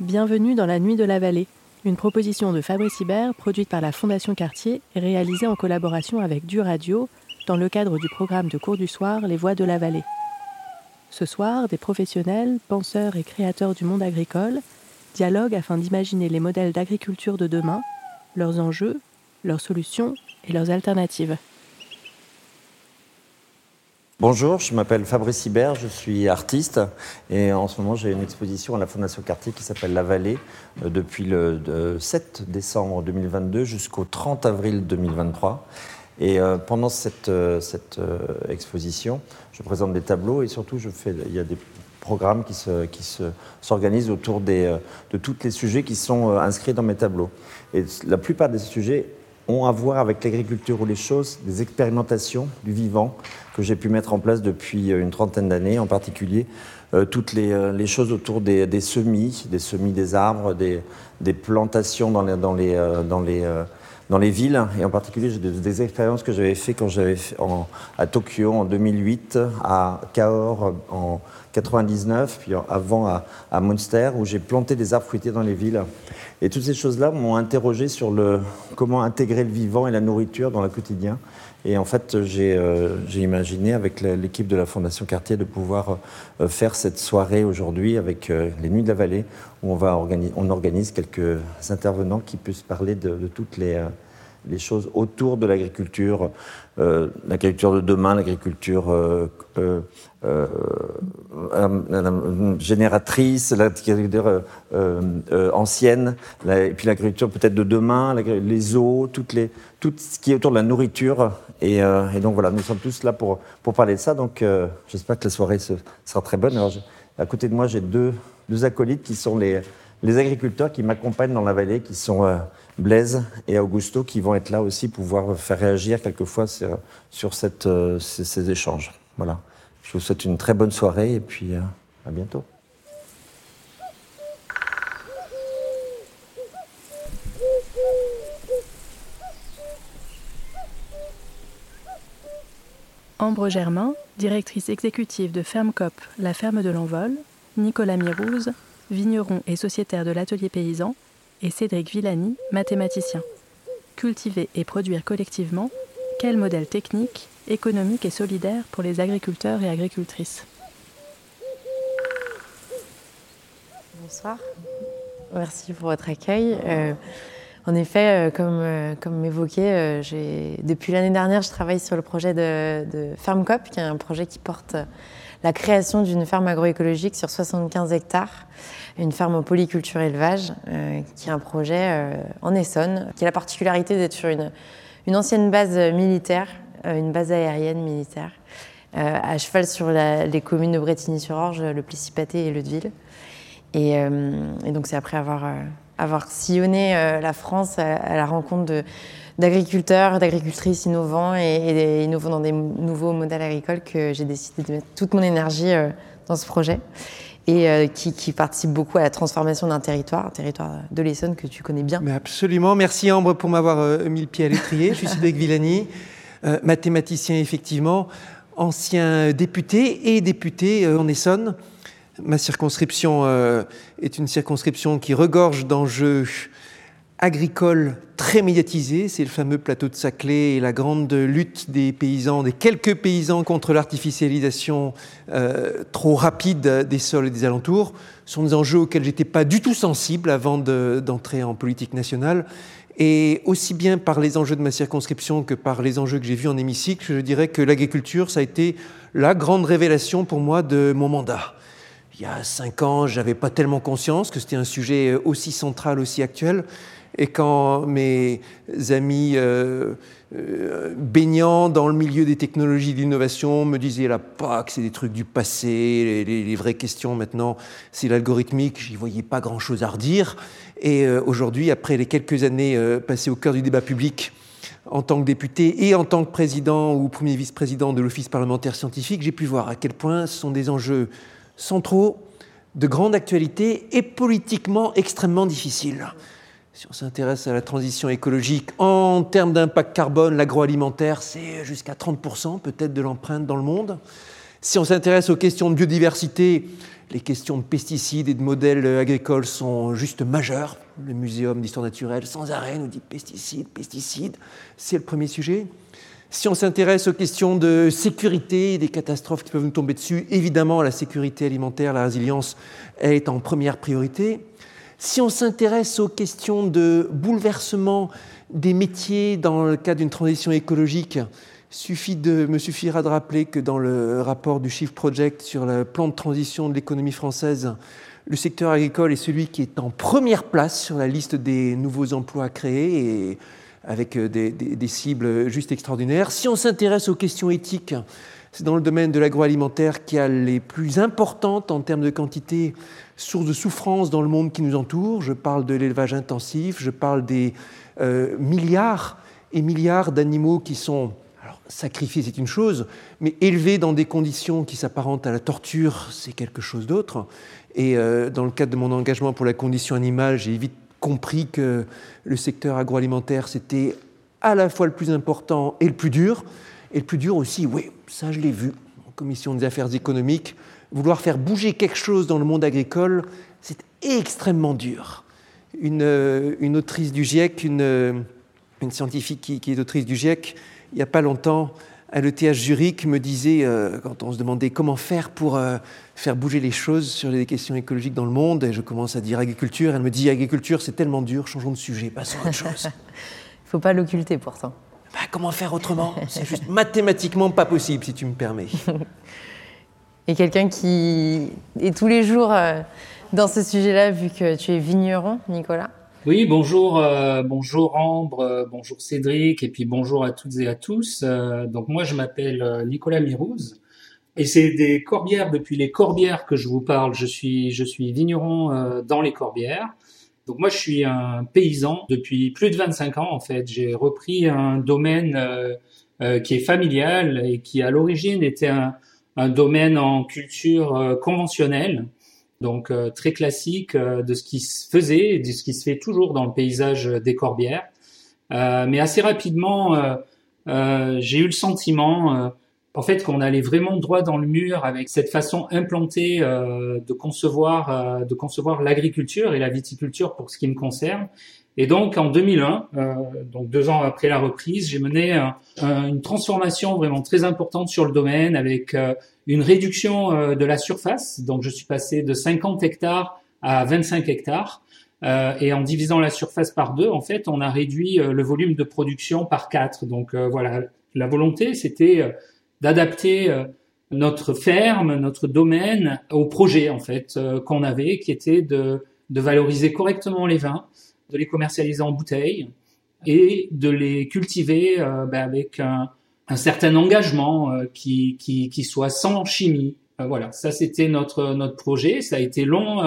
Bienvenue dans la Nuit de la Vallée, une proposition de Fabrice Hibert produite par la Fondation Cartier et réalisée en collaboration avec Du Radio dans le cadre du programme de cours du soir Les Voix de la Vallée. Ce soir, des professionnels, penseurs et créateurs du monde agricole dialoguent afin d'imaginer les modèles d'agriculture de demain, leurs enjeux, leurs solutions et leurs alternatives. Bonjour, je m'appelle Fabrice Hibert, je suis artiste et en ce moment j'ai une exposition à la Fondation Cartier qui s'appelle La Vallée euh, depuis le 7 décembre 2022 jusqu'au 30 avril 2023. Et euh, pendant cette, euh, exposition, je présente des tableaux et surtout je fais, il y a des programmes qui s'organisent qui autour de tous les sujets qui sont inscrits dans mes tableaux. Et la plupart des sujets à voir avec l'agriculture ou les choses, des expérimentations du vivant que j'ai pu mettre en place depuis euh, une trentaine d'années, en particulier euh, toutes les, euh, les, choses autour des, semis, des semis des arbres, des, plantations dans les, dans les villes. Et en particulier, j'ai des, expériences que j'avais fait quand j'avais à Tokyo en 2008, à Cahors en 99, puis avant à, à Munster, où j'ai planté des arbres fruitiers dans les villes. Et toutes ces choses-là m'ont interrogé sur le, comment intégrer le vivant et la nourriture dans le quotidien. Et en fait, j'ai euh, imaginé avec l'équipe de la Fondation Cartier de pouvoir euh, faire cette soirée aujourd'hui avec euh, les Nuits de la Vallée, où on, va organiser, on organise quelques intervenants qui puissent parler de toutes les les choses autour de l'agriculture, euh, l'agriculture de demain, l'agriculture euh, euh, génératrice, l'agriculture ancienne, et puis l'agriculture peut-être de demain, les eaux, tout ce qui est autour de la nourriture. Et, donc voilà, nous sommes tous là pour, pour parler de ça. Donc j'espère que la soirée sera très bonne. Alors, à côté de moi, j'ai deux, deux acolytes qui sont les, les agriculteurs qui m'accompagnent dans la vallée, qui sont Blaise et Augusto qui vont être là aussi pour pouvoir faire réagir quelquefois sur, euh, ces, échanges. Voilà. Je vous souhaite une très bonne soirée et puis euh, à bientôt. Ambre Germain, directrice exécutive de Fermecop, la ferme de l'Envol, Nicolas Mirouz, vigneron et sociétaire de l'atelier paysan, et Cédric Villani, mathématicien. Cultiver et produire collectivement, quel modèle technique, économique et solidaire pour les agriculteurs et agricultrices? Bonsoir, merci pour votre accueil. Euh, en effet, euh, comme, euh, comme évoqué, depuis l'année dernière, je travaille sur le projet de, FermCop, qui est un projet qui porte la création d'une ferme agroécologique sur 75 hectares une ferme au polyculture élevage, euh, qui est un projet euh, en Essonne, qui a la particularité d'être sur une, ancienne base militaire, euh, une base aérienne militaire, à cheval sur les communes de Bretigny-sur-Orge, le Plessis-Pâté et Leudeville. Et, et donc c'est après avoir, sillonné la France à, la rencontre d'agriculteurs, d'agricultrices innovants et, innovants dans des nouveaux modèles agricoles que j'ai décidé de mettre toute mon énergie dans ce projet et euh, qui, qui, participe beaucoup à la transformation d'un territoire, un territoire de l'Essonne que tu connais bien. Mais absolument. Merci Ambre pour m'avoir euh, mis le pied à l'étrier. Je suis Cédric Villani, euh, mathématicien effectivement, ancien député et député en Essonne. Ma circonscription est une circonscription qui regorge d'enjeux agricole très médiatisé, c'est le fameux plateau de Saclay et la grande lutte des paysans, des quelques paysans contre l'artificialisation euh, trop rapide des sols et des alentours, sont des enjeux auxquels j'étais pas du tout sensible avant d'entrer en politique nationale. Et aussi bien par les enjeux de ma circonscription que par les enjeux que j'ai vus en hémicycle, je dirais que l'agriculture, ça a été la grande révélation pour moi de mon mandat. Il y a cinq ans, j'avais pas tellement conscience que c'était un sujet aussi central, aussi actuel. Et quand mes amis euh, euh, baignant dans le milieu des technologies d'innovation me disaient la PAC, c'est des trucs du passé, les, vraies questions maintenant, c'est l'algorithmique, j'y voyais pas grand-chose à redire. Et euh, aujourd'hui, après les quelques années passées au cœur du débat public, en tant que député et en tant que président ou premier vice-président de l'Office parlementaire scientifique, j'ai pu voir à quel point ce sont des enjeux centraux, de grande actualité et politiquement extrêmement difficiles. Si on s'intéresse à la transition écologique, en termes d'impact carbone, l'agroalimentaire, c'est jusqu'à 30% peut-être de l'empreinte dans le monde. Si on s'intéresse aux questions de biodiversité, les questions de pesticides et de modèles agricoles sont juste majeures. Le Muséum d'histoire naturelle, sans arrêt, nous dit pesticides, pesticides. C'est le premier sujet. Si on s'intéresse aux questions de sécurité des catastrophes qui peuvent nous tomber dessus, évidemment, la sécurité alimentaire, la résilience est en première priorité. Si on s'intéresse aux questions de bouleversement des métiers dans le cadre d'une transition écologique, me suffira de rappeler que dans le rapport du Shift Project sur le plan de transition de l'économie française, le secteur agricole est celui qui est en première place sur la liste des nouveaux emplois créés et avec euh, des, des cibles juste extraordinaires. Si on s'intéresse aux questions éthiques, c'est dans le domaine de l'agroalimentaire qui a les plus importantes en termes de quantité sources de souffrance dans le monde qui nous entoure. Je parle de l'élevage intensif, je parle des euh, milliards et milliards d'animaux qui sont sacrifiés, c'est une chose, mais élevés dans des conditions qui s'apparentent à la torture, c'est quelque chose d'autre. Et euh, dans le cadre de mon engagement pour la condition animale, j'ai vite compris que le secteur agroalimentaire, c'était à la fois le plus important et le plus dur. Et le plus dur aussi, oui, ça je l'ai vu en commission des affaires économiques, vouloir faire bouger quelque chose dans le monde agricole, c'est extrêmement dur. Une, euh, une, autrice du GIEC, une, euh, une scientifique qui, qui, est autrice du GIEC, il n'y a pas longtemps, à l'ETH Zurich, me disait, euh, quand on se demandait comment faire pour euh, faire bouger les choses sur les questions écologiques dans le monde, et je commence à dire agriculture, elle me dit agriculture c'est tellement dur, changeons de sujet, passons à autre chose. Il ne faut pas l'occulter pourtant. Bah, comment faire autrement? C'est juste mathématiquement pas possible, si tu me permets. Quelqu'un qui est tous les jours euh, dans ce sujet-là, vu que tu es vigneron, Nicolas Oui, bonjour, euh, bonjour Ambre, euh, bonjour Cédric, et puis bonjour à toutes et à tous. Donc moi, je m'appelle Nicolas Mirouz, et c'est des Corbières, depuis les Corbières que je vous parle. Je suis, je suis vigneron dans les Corbières. Donc moi, je suis un paysan depuis plus de 25 ans, en fait. J'ai repris un domaine qui est familial et qui, à l'origine, était un, un, domaine en culture euh, conventionnelle, donc euh, très classique euh, de ce qui se faisait et de ce qui se fait toujours dans le paysage des Corbières. mais assez rapidement, j'ai eu le sentiment en fait qu'on allait vraiment droit dans le mur avec cette façon implantée euh, de concevoir euh, de concevoir l'agriculture et la viticulture pour ce qui me concerne. Et donc en 2001, euh, donc deux ans après la reprise, j'ai mené un, un, une transformation vraiment très importante sur le domaine avec euh, une réduction euh, de la surface. Donc je suis passé de 50 hectares à 25 hectares. et en divisant la surface par deux, en fait, on a réduit le volume de production par quatre. Donc voilà, la volonté, c'était d'adapter euh, notre ferme, notre domaine au projet en fait euh, qu'on avait, qui était de, de valoriser correctement les vins, de les commercialiser en bouteille et de les cultiver euh, ben, avec un, certain engagement euh, qui, qui, soit sans chimie. Euh, voilà, ça c'était notre notre projet. Ça a été long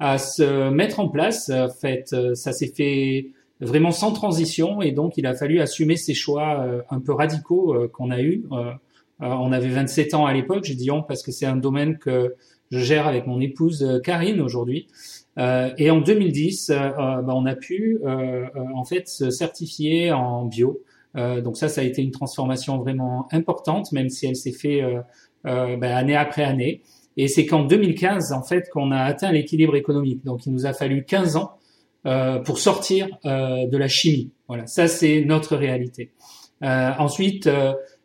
à se mettre en place. En fait, ça s'est fait vraiment sans transition et donc il a fallu assumer ces choix un peu radicaux qu'on a eus. On avait 27 ans à l'époque, j'ai dit on parce que c'est un domaine que je gère avec mon épouse euh, Karine aujourd'hui. Euh, et en 2010, bah, on a pu en fait se certifier en bio. donc ça, ça a été une transformation vraiment importante, même si elle s'est fait bah, année après année. Et c'est qu'en 2015, en fait, qu'on a atteint l'équilibre économique. Donc, il nous a fallu 15 ans euh, pour sortir euh, de la chimie. Voilà, ça c'est notre réalité. Euh, ensuite,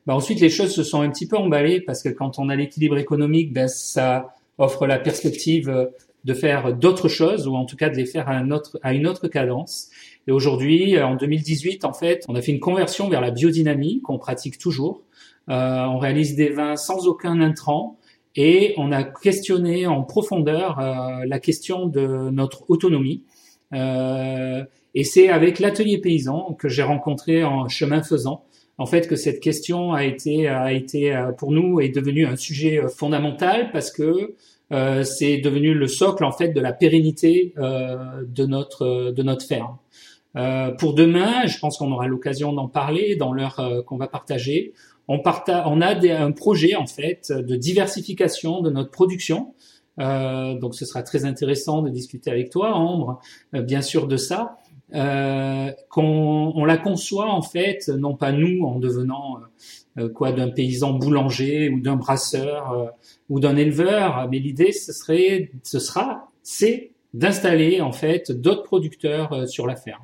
bah ensuite les choses se sont un petit peu emballées parce que quand on a l'équilibre économique, ben ça offre la perspective euh, de faire d'autres choses ou en tout cas de les faire à, une autre cadence. Et aujourd'hui, euh, en 2018, en fait, on a fait une conversion vers la biodynamie qu'on pratique toujours. Euh, on réalise des vins sans aucun intrant et on a questionné en profondeur euh, la question de notre autonomie. Euh, et c'est avec l'atelier paysan que j'ai rencontré en chemin faisant en fait que cette question a été a été euh, pour nous est devenue un sujet euh, fondamental parce que euh, c'est devenu le socle en fait de la pérennité euh, de notre de notre ferme. Euh, pour demain, je pense qu'on aura l'occasion d'en parler dans l'heure qu'on va partager. On, on a un projet en fait de diversification de notre production. donc ce sera très intéressant de discuter avec toi, Ambre, bien sûr de ça euh, qu'on on la conçoit en fait, non pas nous en devenant quoi d'un paysan boulanger ou d'un brasseur ou d'un éleveur, mais l'idée ce serait, ce sera, c'est d'installer en fait d'autres producteurs sur la ferme.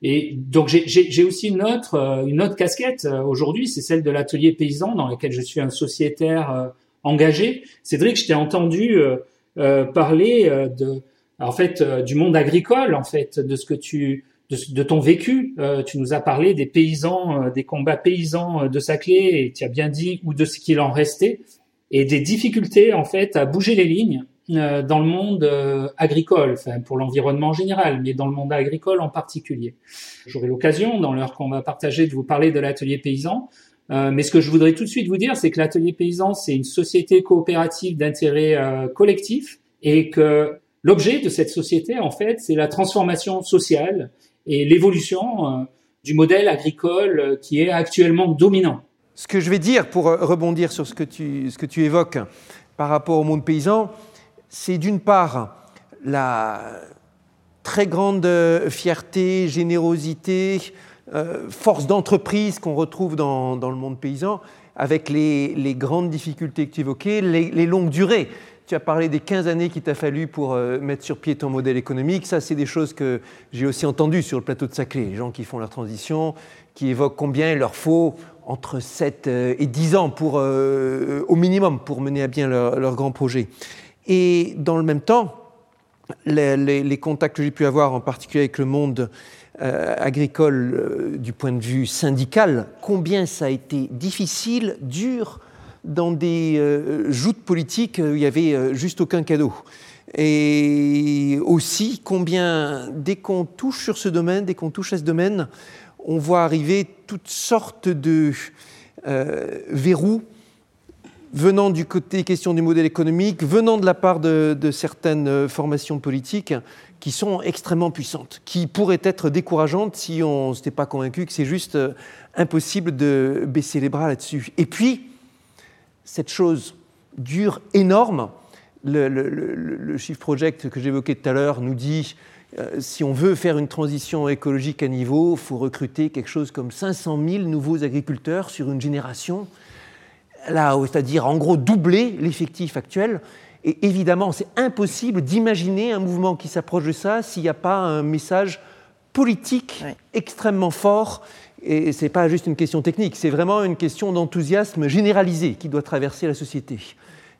Et donc j'ai aussi une autre, une autre casquette aujourd'hui, c'est celle de l'atelier paysan dans lequel je suis un sociétaire engagé. Cédric, je t'ai entendu parler de en fait euh, du monde agricole, en fait, de ce que tu de, ton vécu. Euh, tu nous as parlé des paysans, euh, des combats paysans de Saclay, et tu as bien dit ou de ce qu'il en restait, et des difficultés en fait à bouger les lignes dans le monde agricole, enfin pour l'environnement en général, mais dans le monde agricole en particulier. J'aurai l'occasion, dans l'heure qu'on va partager, de vous parler de l'atelier paysan. mais ce que je voudrais tout de suite vous dire, c'est que l'atelier paysan, c'est une société coopérative d'intérêt collectif et que L'objet de cette société, en fait, c'est la transformation sociale et l'évolution euh, du modèle agricole euh, qui est actuellement dominant. Ce que je vais dire pour euh, rebondir sur ce que tu, évoques par rapport au monde paysan, c'est d'une part la très grande fierté, générosité, force d'entreprise qu'on retrouve dans, le monde paysan, avec les, grandes difficultés que tu évoquais, les longues durées. Tu as parlé des 15 années qu'il t'a fallu pour euh, mettre sur pied ton modèle économique. Ça, c'est des choses que j'ai aussi entendues sur le plateau de Saclay. Les gens qui font leur transition, qui évoquent combien il leur faut entre 7 euh, et 10 ans pour, euh, au minimum pour mener à bien leur, grand projet. Et dans le même temps, les contacts que j'ai pu avoir, en particulier avec le monde agricole du point de vue syndical, combien ça a été difficile, dur, dans des euh, joutes politiques où il n'y avait euh, juste aucun cadeau. Et aussi combien, dès qu'on touche sur ce domaine, dès qu'on touche à ce domaine, on voit arriver toutes sortes de euh, verrous venant du côté question du modèle économique, venant de la part de, de, certaines formations politiques qui sont extrêmement puissantes, qui pourraient être décourageantes si on n'était pas convaincu que c'est juste impossible de baisser les bras là-dessus. Et puis, cette chose dure, énorme. Le, le, le, Shift Project que j'évoquais tout à l'heure nous dit euh, si on veut faire une transition écologique à niveau, il faut recruter quelque chose comme 500 000 nouveaux agriculteurs sur une génération, c'est-à-dire en gros doubler l'effectif actuel. Et évidemment, c'est impossible d'imaginer un mouvement qui s'approche de ça s'il n'y a pas un message politique extrêmement fort et ce n'est pas juste une question technique, c'est vraiment une question d'enthousiasme généralisé qui doit traverser la société.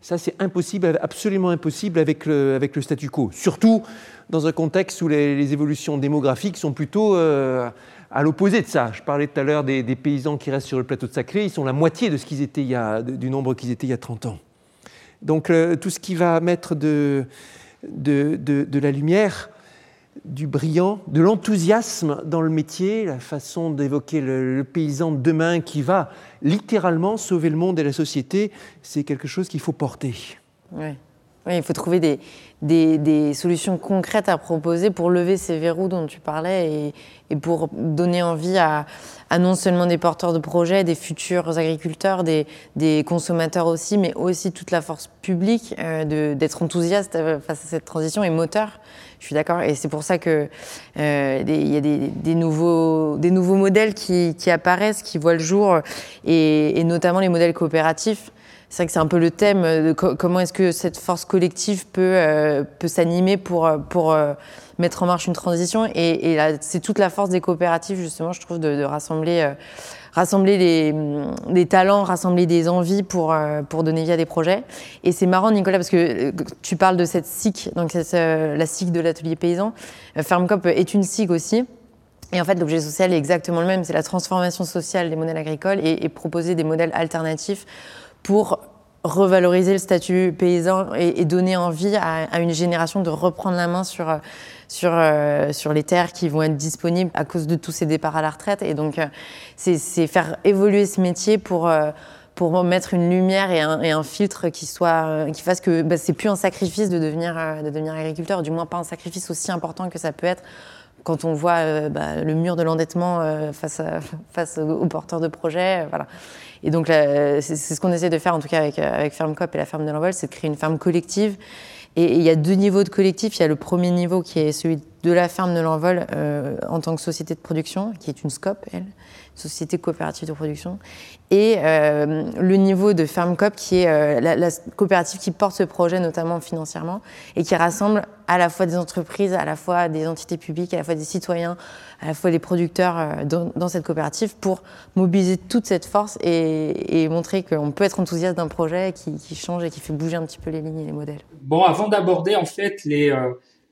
Ça, c'est impossible, absolument impossible avec le, avec le, statu quo. Surtout dans un contexte où les, évolutions démographiques sont plutôt euh, à l'opposé de ça. Je parlais tout à l'heure des, paysans qui restent sur le plateau de Sacré, ils sont la moitié de ce qu'ils étaient du nombre qu'ils étaient il y a 30 ans. Donc tout ce qui va mettre de, de, de la lumière du brillant, de l'enthousiasme dans le métier, la façon d'évoquer le, paysan de demain qui va littéralement sauver le monde et la société, c'est quelque chose qu'il faut porter. Oui. il faut trouver des, solutions concrètes à proposer pour lever ces verrous dont tu parlais et, pour donner envie à, non seulement des porteurs de projets, des futurs agriculteurs, des, des consommateurs aussi, mais aussi toute la force publique euh, d'être enthousiaste euh, face à cette transition et moteur. Je suis d'accord. Et c'est pour ça qu'il euh, y a des, nouveaux, des nouveaux modèles qui, apparaissent, qui voient le jour, et, notamment les modèles coopératifs. C'est vrai que c'est un peu le thème de co comment est-ce que cette force collective peut, euh, peut s'animer pour, pour euh, mettre en marche une transition. Et, et c'est toute la force des coopératives, justement, je trouve, de, de rassembler, euh, rassembler des talents, rassembler des envies pour, euh, pour donner vie à des projets. Et c'est marrant, Nicolas, parce que euh, tu parles de cette SIC, donc euh, la SIC de l'atelier paysan. Fermcop est une SIC aussi. Et en fait, l'objet social est exactement le même, c'est la transformation sociale des modèles agricoles et proposer des modèles alternatifs pour revaloriser le statut paysan et, donner envie à, une génération de reprendre la main sur, sur, euh, sur les terres qui vont être disponibles à cause de tous ces départs à la retraite. Et donc, euh, c'est faire évoluer ce métier pour, euh, pour mettre une lumière et un, et un filtre qui, soit, qui fasse que bah, c'est plus un sacrifice de devenir, de devenir agriculteur, du moins pas un sacrifice aussi important que ça peut être quand on voit euh, bah, le mur de l'endettement euh, face, aux porteurs de projets. Euh, voilà. Et donc, c'est ce qu'on essaie de faire, en tout cas avec, avec Fermecop et la ferme de l'Envol, c'est de créer une ferme collective. Et il y a deux niveaux de collectif. Il y a le premier niveau qui est celui de la ferme de l'Envol en tant que société de production, qui est une SCOP, elle, société coopérative de production, et euh, le niveau de FermCop, qui est euh, la, coopérative qui porte ce projet, notamment financièrement, et qui rassemble à la fois des entreprises, à la fois des entités publiques, à la fois des citoyens, à la fois des producteurs euh, dans, cette coopérative pour mobiliser toute cette force et, montrer qu'on peut être enthousiaste d'un projet qui, qui, change et qui fait bouger un petit peu les lignes et les modèles. Bon, avant d'aborder en fait les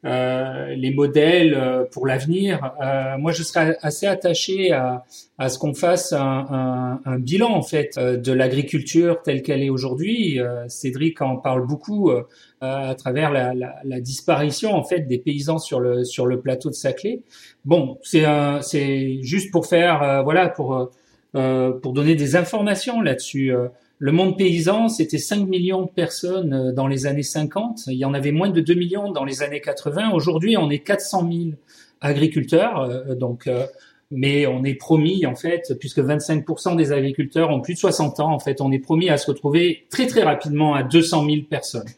euh, les modèles euh, pour l'avenir. Euh, moi, je serais assez attaché à, à ce qu'on fasse un, un, un, bilan en fait de l'agriculture telle qu'elle est aujourd'hui. Cédric en parle beaucoup à travers la, la, la, disparition en fait des paysans sur le sur le plateau de Saclay. Bon, c'est c'est juste pour faire voilà pour pour donner des informations là-dessus. Le monde paysan, c'était 5 millions de personnes euh, dans les années 50. Il y en avait moins de 2 millions dans les années 80. Aujourd'hui, on est 400 000 agriculteurs. Euh, donc, euh, mais on est promis, en fait, puisque 25% des agriculteurs ont plus de 60 ans, en fait, on est promis à se retrouver très, très rapidement à 200 000 personnes.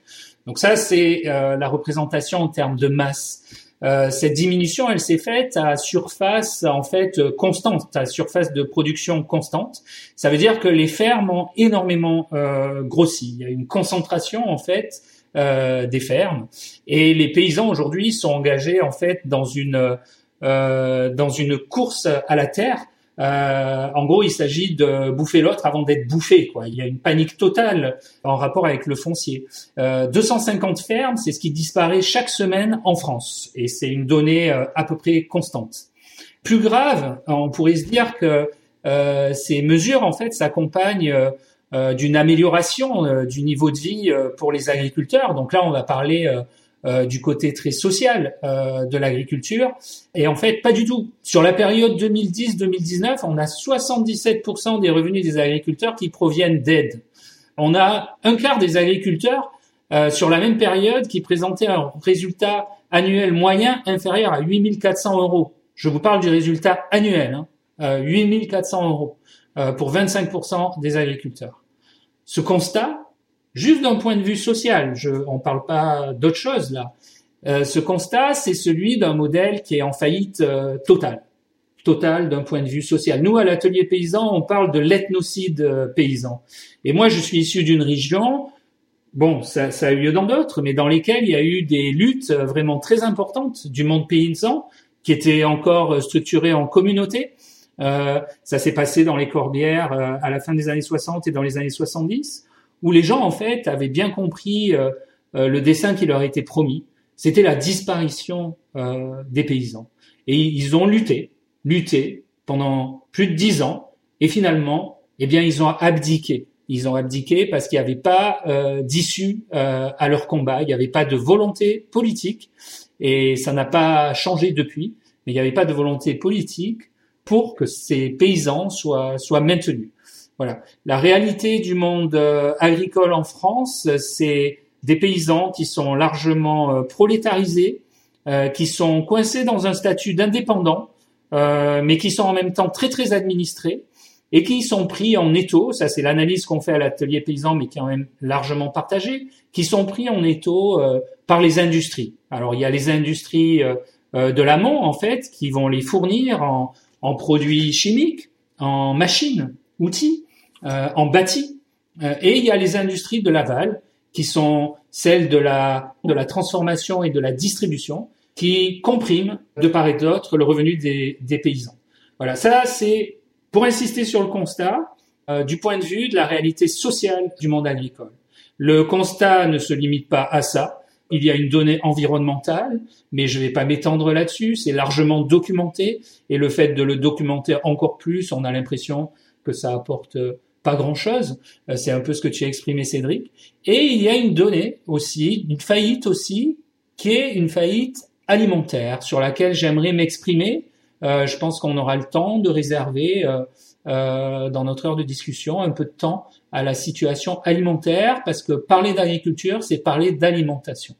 Donc ça, c'est la représentation en termes de masse. Euh, cette diminution, elle s'est faite à surface en fait constante, à surface de production constante. Ça veut dire que les fermes ont énormément euh, grossi. Il y a une concentration en fait euh, des fermes et les paysans aujourd'hui sont engagés en fait dans une dans une course à la terre euh, en gros, il s'agit de bouffer l'autre avant d'être bouffé. Quoi. Il y a une panique totale en rapport avec le foncier. Euh, 250 fermes, c'est ce qui disparaît chaque semaine en France, et c'est une donnée euh, à peu près constante. Plus grave, on pourrait se dire que euh, ces mesures, en fait, s'accompagnent euh, d'une amélioration du niveau de vie pour les agriculteurs. Donc là, on va parler euh, du côté très social euh, de l'agriculture. Et en fait, pas du tout. Sur la période 2010-2019, on a 77% des revenus des agriculteurs qui proviennent d'aide. On a un quart des agriculteurs euh, sur la même période qui présentaient un résultat annuel moyen inférieur à 8400 euros. Je vous parle du résultat annuel, hein, euh, 8400 euros euh, pour 25% des agriculteurs. Ce constat, juste d'un point de vue social. Je, on parle pas d'autre chose là. Euh, ce constat, c'est celui d'un modèle qui est en faillite euh, totale, totale d'un point de vue social. Nous, à l'atelier paysan, on parle de l'ethnocide euh, paysan. Et moi, je suis issu d'une région, bon, ça, ça, a eu lieu dans d'autres, mais dans lesquelles il y a eu des luttes euh, vraiment très importantes du monde paysan, qui étaient encore structurées en communauté. ça s'est passé dans les Corbières à la fin des années 60 et dans les années 70 où les gens en fait avaient bien compris euh, euh, le dessin qui leur était promis. C'était la disparition euh, des paysans. Et ils ont lutté, lutté pendant plus de dix ans, et finalement, eh bien, ils ont abdiqué. Ils ont abdiqué parce qu'il n'y avait pas d'issue à leur combat, il n'y avait pas de volonté politique, et ça n'a pas changé depuis, mais il n'y avait pas de volonté politique pour que ces paysans soient, soient maintenus. Voilà. La réalité du monde euh, agricole en France, c'est des paysans qui sont largement euh, prolétarisés, euh, qui sont coincés dans un statut d'indépendant, mais qui sont en même temps très très administrés et qui sont pris en étau. Ça, c'est l'analyse qu'on fait à l'atelier paysan, mais qui est quand même largement partagée, qui sont pris en étau par les industries. Alors, il y a les industries de l'amont en fait qui vont les fournir en, en produits chimiques, en machines, outils. Euh, en bâti. Euh, et il y a les industries de l'aval, qui sont celles de la, de la transformation et de la distribution, qui compriment de part et d'autre le revenu des, paysans. Voilà, ça c'est pour insister sur le constat euh, du point de vue de la réalité sociale du monde agricole. Le constat ne se limite pas à ça. Il y a une donnée environnementale, mais je ne vais pas m'étendre là-dessus. C'est largement documenté et le fait de le documenter encore plus, on a l'impression que ça apporte pas grand-chose. Euh, c'est un peu ce que tu as exprimé, Cédric. Et il y a une donnée aussi, une faillite aussi, qui est une faillite alimentaire, sur laquelle j'aimerais m'exprimer. Euh, je pense qu'on aura le temps de réserver euh, dans notre heure de discussion un peu de temps à la situation alimentaire, parce que parler d'agriculture, c'est parler d'alimentation.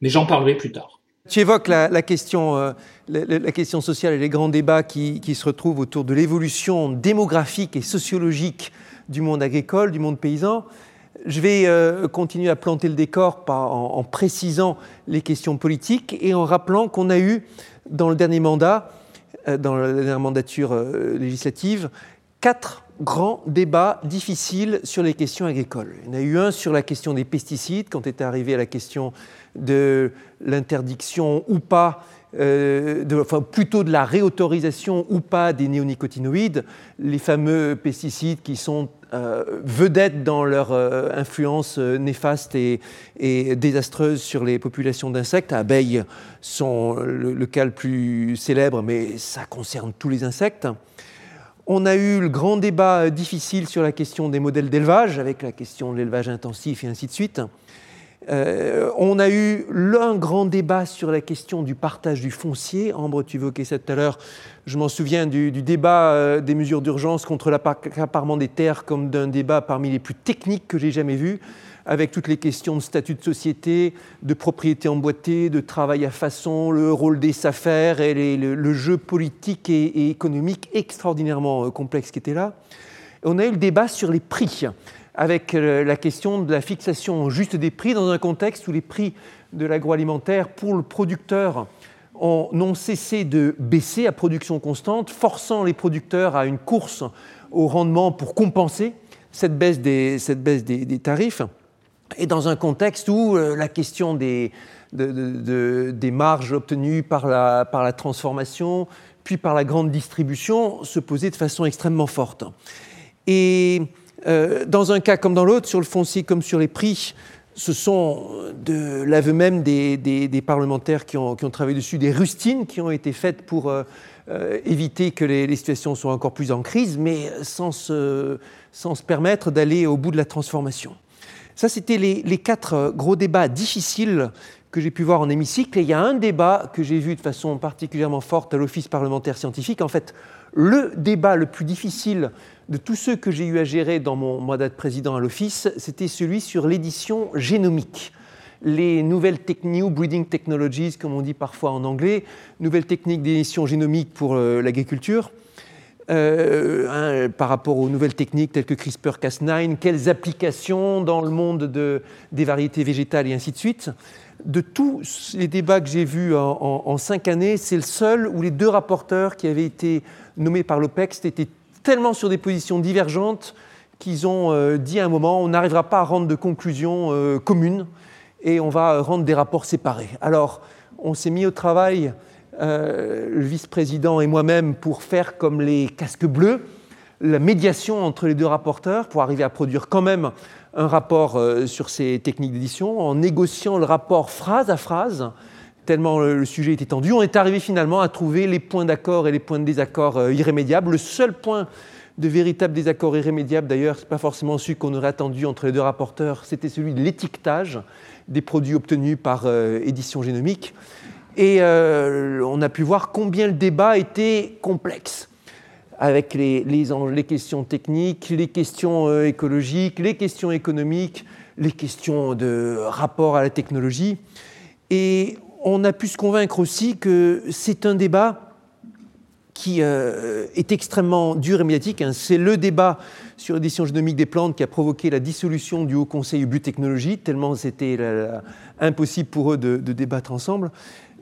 Mais j'en parlerai plus tard. Tu évoques la, question, sociale et les grands débats qui se retrouvent autour de l'évolution démographique et sociologique du monde agricole, du monde paysan. Je vais euh, continuer à planter le décor en, précisant les questions politiques et en rappelant qu'on a eu dans le dernier mandat, euh, dans la dernière mandature euh, législative, quatre grands débats difficiles sur les questions agricoles. Il y en a eu un sur la question des pesticides, quand était arrivé à la question de l'interdiction ou pas enfin, plutôt de la réautorisation ou pas des néonicotinoïdes, les fameux pesticides qui sont vedettes dans leur euh, influence néfaste et, désastreuse sur les populations d'insectes. Abeilles sont le, cas le plus célèbre, mais ça concerne tous les insectes. On a eu le grand débat difficile sur la question des modèles d'élevage, avec la question de l'élevage intensif et ainsi de suite. Euh, on a eu l'un grand débat sur la question du partage du foncier. Ambre, tu évoquais ça tout à l'heure. Je m'en souviens du, débat euh, des mesures d'urgence contre l'accaparement des terres comme d'un débat parmi les plus techniques que j'ai jamais vu, avec toutes les questions de statut de société, de propriété emboîtée, de travail à façon, le rôle des affaires et le, jeu politique et, économique extraordinairement euh, complexe qui était là. On a eu le débat sur les prix avec euh, la question de la fixation juste des prix dans un contexte où les prix de l'agroalimentaire pour le producteur ont cessé de baisser à production constante, forçant les producteurs à une course au rendement pour compenser cette baisse des, tarifs, et dans un contexte où euh, la question des, des marges obtenues par la, par la transformation, puis par la grande distribution, se posait de façon extrêmement forte. Et euh, dans un cas comme dans l'autre, sur le foncier comme sur les prix, ce sont de l'aveu même des, parlementaires qui ont, travaillé dessus, des rustines qui ont été faites pour euh, euh, éviter que les, situations soient encore plus en crise, mais sans se, permettre d'aller au bout de la transformation. Ça, c'était les, les, quatre gros débats difficiles que j'ai pu voir en hémicycle. Et il y a un débat que j'ai vu de façon particulièrement forte à l'Office parlementaire scientifique. En fait, le débat le plus difficile de tous ceux que j'ai eu à gérer dans mon mandat de président à l'Office, c'était celui sur l'édition génomique. Les nouvelles techniques, Breeding Technologies, comme on dit parfois en anglais, nouvelles techniques d'édition génomique pour euh, l'agriculture, euh, hein, par rapport aux nouvelles techniques telles que CRISPR-Cas9, quelles applications dans le monde de, des variétés végétales et ainsi de suite. De tous les débats que j'ai vus en, en, cinq années, c'est le seul où les deux rapporteurs qui avaient été nommés par l'OPEX étaient tellement sur des positions divergentes qu'ils ont euh, dit à un moment on n'arrivera pas à rendre de conclusions euh, communes et on va rendre des rapports séparés. Alors, on s'est mis au travail, euh, le vice-président et moi-même, pour faire comme les casques bleus, la médiation entre les deux rapporteurs pour arriver à produire quand même un rapport sur ces techniques d'édition en négociant le rapport phrase à phrase tellement le sujet était tendu. On est arrivé finalement à trouver les points d'accord et les points de désaccord euh, irrémédiables. Le seul point de véritable désaccord irrémédiable, d'ailleurs, ce n'est pas forcément celui qu'on aurait attendu entre les deux rapporteurs, c'était celui de l'étiquetage des produits obtenus par euh, édition génomique. Et euh, on a pu voir combien le débat était complexe, avec les questions techniques, les questions écologiques, les questions économiques, les questions de rapport à la technologie. Et on a pu se convaincre aussi que c'est un débat qui euh, est extrêmement dur et médiatique. Hein. C'est le débat sur l'édition génomique des plantes qui a provoqué la dissolution du Haut Conseil Biotechnologie, tellement c'était impossible pour eux de, débattre ensemble.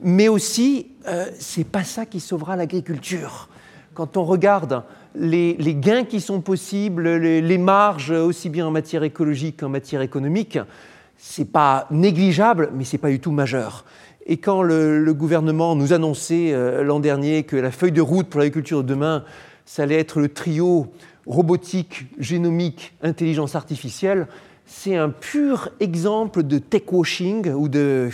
Mais aussi, euh, c'est pas ça qui sauvera l'agriculture. Quand on regarde les, gains qui sont possibles, les, les, marges aussi bien en matière écologique qu'en matière économique, c'est pas négligeable, mais c'est pas du tout majeur. Et quand le, gouvernement nous annonçait euh, l'an dernier que la feuille de route pour l'agriculture de demain, ça allait être le trio robotique, génomique, intelligence artificielle, c'est un pur exemple de tech-washing ou de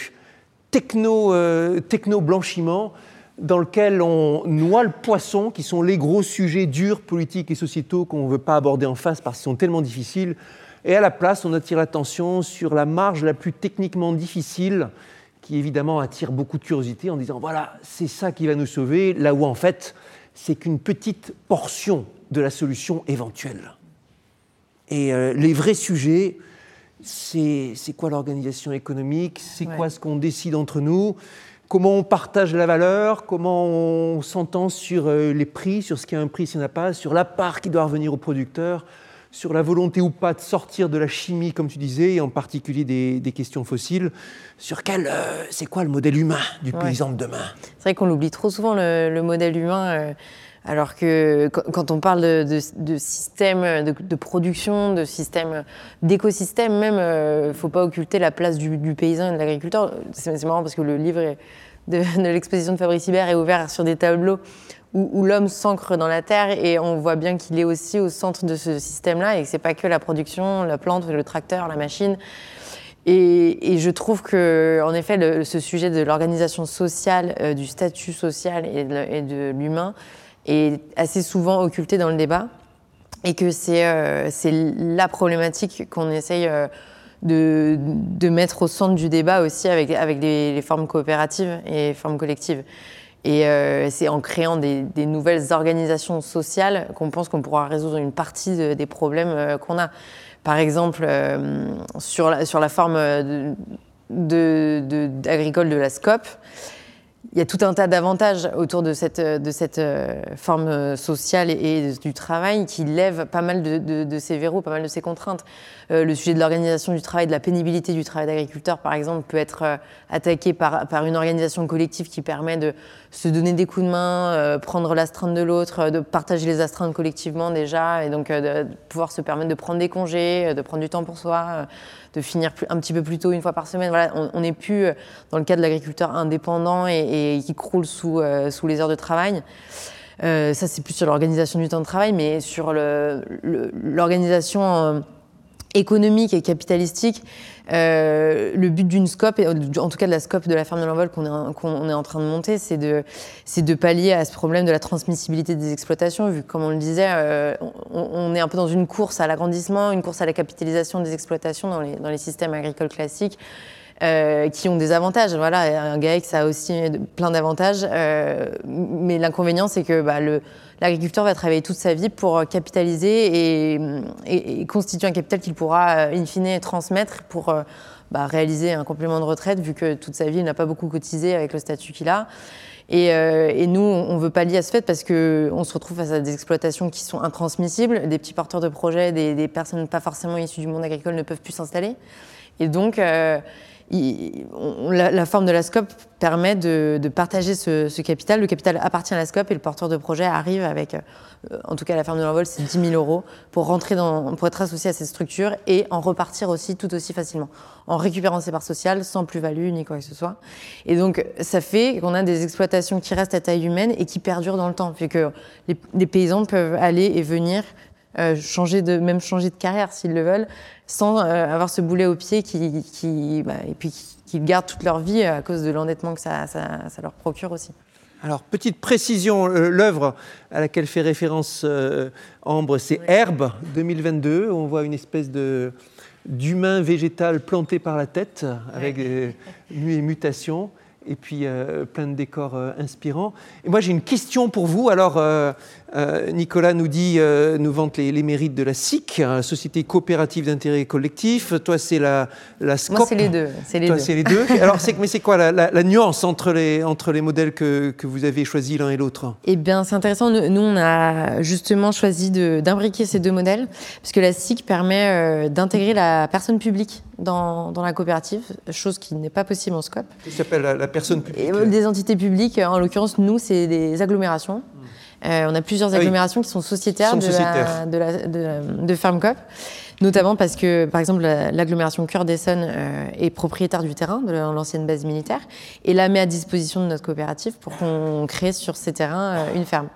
euh, techno-blanchiment dans lequel on noie le poisson, qui sont les gros sujets durs, politiques et sociétaux qu'on ne veut pas aborder en face parce qu'ils sont tellement difficiles. Et à la place, on attire l'attention sur la marge la plus techniquement difficile, qui évidemment attire beaucoup de curiosité en disant voilà, c'est ça qui va nous sauver, là où en fait, c'est qu'une petite portion de la solution éventuelle. Et euh, les vrais sujets, c'est quoi l'organisation économique, c'est quoi ce qu'on décide entre nous, comment on partage la valeur, comment on s'entend sur euh, les prix, sur ce qui a un prix, ce qui n'a pas, sur la part qui doit revenir au producteur, sur la volonté ou pas de sortir de la chimie, comme tu disais, et en particulier des, questions fossiles. Sur quel, euh, c'est quoi le modèle humain du paysan de demain? C'est vrai qu'on l'oublie trop souvent, le, modèle humain. Euh, alors que quand on parle de, système de, production, de système d'écosystème, même, il ne faut pas occulter la place du, paysan et de l'agriculteur. C'est marrant parce que le livre de, l'exposition de Fabrice Hibert est ouvert sur des tableaux où, l'homme s'ancre dans la terre et on voit bien qu'il est aussi au centre de ce système-là et que c'est pas que la production, la plante, le tracteur, la machine. Et, je trouve que, en effet, ce sujet de l'organisation sociale, euh, du statut social et de, l'humain est assez souvent occulté dans le débat et que c'est euh, la problématique qu'on essaye euh, de, mettre au centre du débat aussi avec, avec les formes coopératives et les formes collectives. Et euh, c'est en créant des, nouvelles organisations sociales qu'on pense qu'on pourra résoudre une partie des problèmes euh, qu'on a. Par exemple, euh, sur, la, sur agricole de la SCOP, il y a tout un tas d'avantages autour de cette, forme sociale et, du travail qui lèvent pas mal de, ces verrous, pas mal de ces contraintes. le sujet de l'organisation du travail, de la pénibilité du travail d'agriculteur, par exemple, peut être attaqué par une organisation collective qui permet de se donner des coups de main, euh, prendre l'astreinte de l'autre, euh, de partager les astreintes collectivement déjà, et donc euh, de pouvoir se permettre de prendre des congés, de prendre du temps pour soi, de finir un petit peu plus tôt une fois par semaine. Voilà, on n'est plus dans le cas de l'agriculteur indépendant et, qui croule sous, sous les heures de travail. ça, c'est plus sur l'organisation du temps de travail, mais sur l'organisation économique et capitalistique, euh, le but d'une scope, en tout cas de la scope de la ferme de l'envol qu'on est, est, en train de monter, c'est de, de, pallier à ce problème de la transmissibilité des exploitations, vu que, comme on le disait, euh, on, est un peu dans une course à l'agrandissement, une course à la capitalisation des exploitations dans les, dans les systèmes agricoles classiques. Euh, qui ont des avantages. Voilà, un GAEC, ça a aussi plein d'avantages. Euh, mais l'inconvénient, c'est que bah, l'agriculteur va travailler toute sa vie pour capitaliser et, constituer un capital qu'il pourra, in fine, transmettre pour euh, bah, réaliser un complément de retraite, vu que toute sa vie, il n'a pas beaucoup cotisé avec le statut qu'il a. Et, nous, on veut pallier à ce fait parce qu'on se retrouve face à des exploitations qui sont intransmissibles. Des petits porteurs de projets, des, des personnes pas forcément issues du monde agricole ne peuvent plus s'installer. Et donc, la, forme de la SCOP permet de, partager ce, capital. Le capital appartient à la SCOP et le porteur de projet arrive avec, euh, en tout cas la ferme de l'envol, c'est 10 000 euros pour rentrer pour être associé à cette structure et en repartir aussi tout aussi facilement, en récupérant ses parts sociales sans plus-value ni quoi que ce soit. Et donc ça fait qu'on a des exploitations qui restent à taille humaine et qui perdurent dans le temps, fait que les, paysans peuvent aller et venir euh, changer de, même changer de carrière s'ils le veulent, sans euh, avoir ce boulet au pied qui, qui bah, et puis qu'ils gardent toute leur vie à cause de l'endettement que ça, ça, leur procure aussi. Alors, petite précision, euh, l'œuvre à laquelle fait référence euh, Ambre, c'est Herbe 2022. On voit une espèce de d'humain végétal planté par la tête, avec et mutations et puis euh, plein de décors euh, inspirants. Et moi, j'ai une question pour vous. Alors, euh, Nicolas nous dit, nous vante les, mérites de la SIC, hein, Société coopérative d'intérêt collectif. Toi, c'est la, la SCOP. Moi, c'est les deux. C'est les Toi, c'est les deux. Alors, mais c'est quoi la, nuance entre les, entre les modèles que, que vous avez choisis l'un et l'autre? Eh bien, c'est intéressant. Nous, on a justement choisi d'imbriquer ces deux modèles, parce que la SIC permet d'intégrer la personne publique dans, dans, la coopérative, chose qui n'est pas possible en SCOP. Ça s'appelle la, personne publique Des entités publiques, en l'occurrence, nous, c'est des agglomérations. Euh, on a plusieurs ah agglomérations qui sont sociétaires, de, La, de, de, FarmCop, notamment parce que, par exemple, l'agglomération Cœur d'Essonne euh, est propriétaire du terrain de l'ancienne base militaire et la met à disposition de notre coopérative pour qu'on crée sur ces terrains euh, une ferme.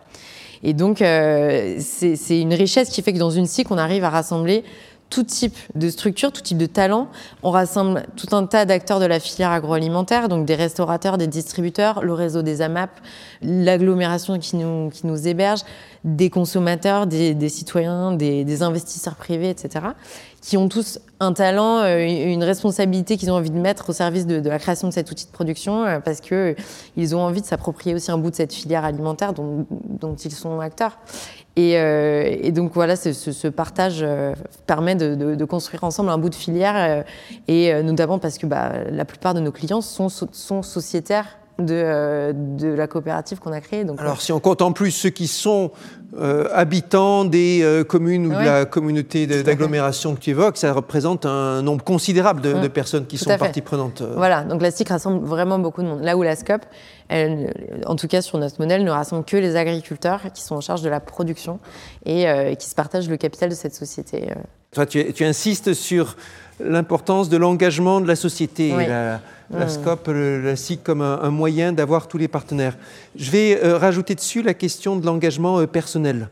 Et donc, c'est une richesse qui fait que dans une SIC, on arrive à rassembler tout type de structure, tout type de talent. On rassemble tout un tas d'acteurs de la filière agroalimentaire, donc des restaurateurs, des distributeurs, le réseau des AMAP, l'agglomération qui nous, qui nous héberge, des consommateurs, des, citoyens, des, investisseurs privés, etc., qui ont tous un talent, euh, une responsabilité qu'ils ont envie de mettre au service de, la création de cet outil de production, euh, parce qu'ils euh, ont envie de s'approprier aussi un bout de cette filière alimentaire dont, dont ils sont acteurs. Euh, et, donc voilà, ce, partage euh, permet de, construire ensemble un bout de filière, euh, et notamment parce que bah, la plupart de nos clients sont, sont sociétaires de, de la coopérative qu'on a créée. Donc, Alors, si on compte en plus ceux qui sont habitants des communes ou de la communauté d'agglomération que tu évoques, ça représente un nombre considérable de, personnes qui sont parties prenantes. Euh. Voilà, donc la SIC rassemble vraiment beaucoup de monde. Là où la SCOP, elle, en tout cas sur notre modèle, ne rassemble que les agriculteurs qui sont en charge de la production et qui se partagent le capital de cette société. Toi, tu, tu insistes sur l'importance de l'engagement de la société. La, la SCOP, la SIC comme un, moyen d'avoir tous les partenaires. Je vais euh, rajouter dessus la question de l'engagement euh, personnel.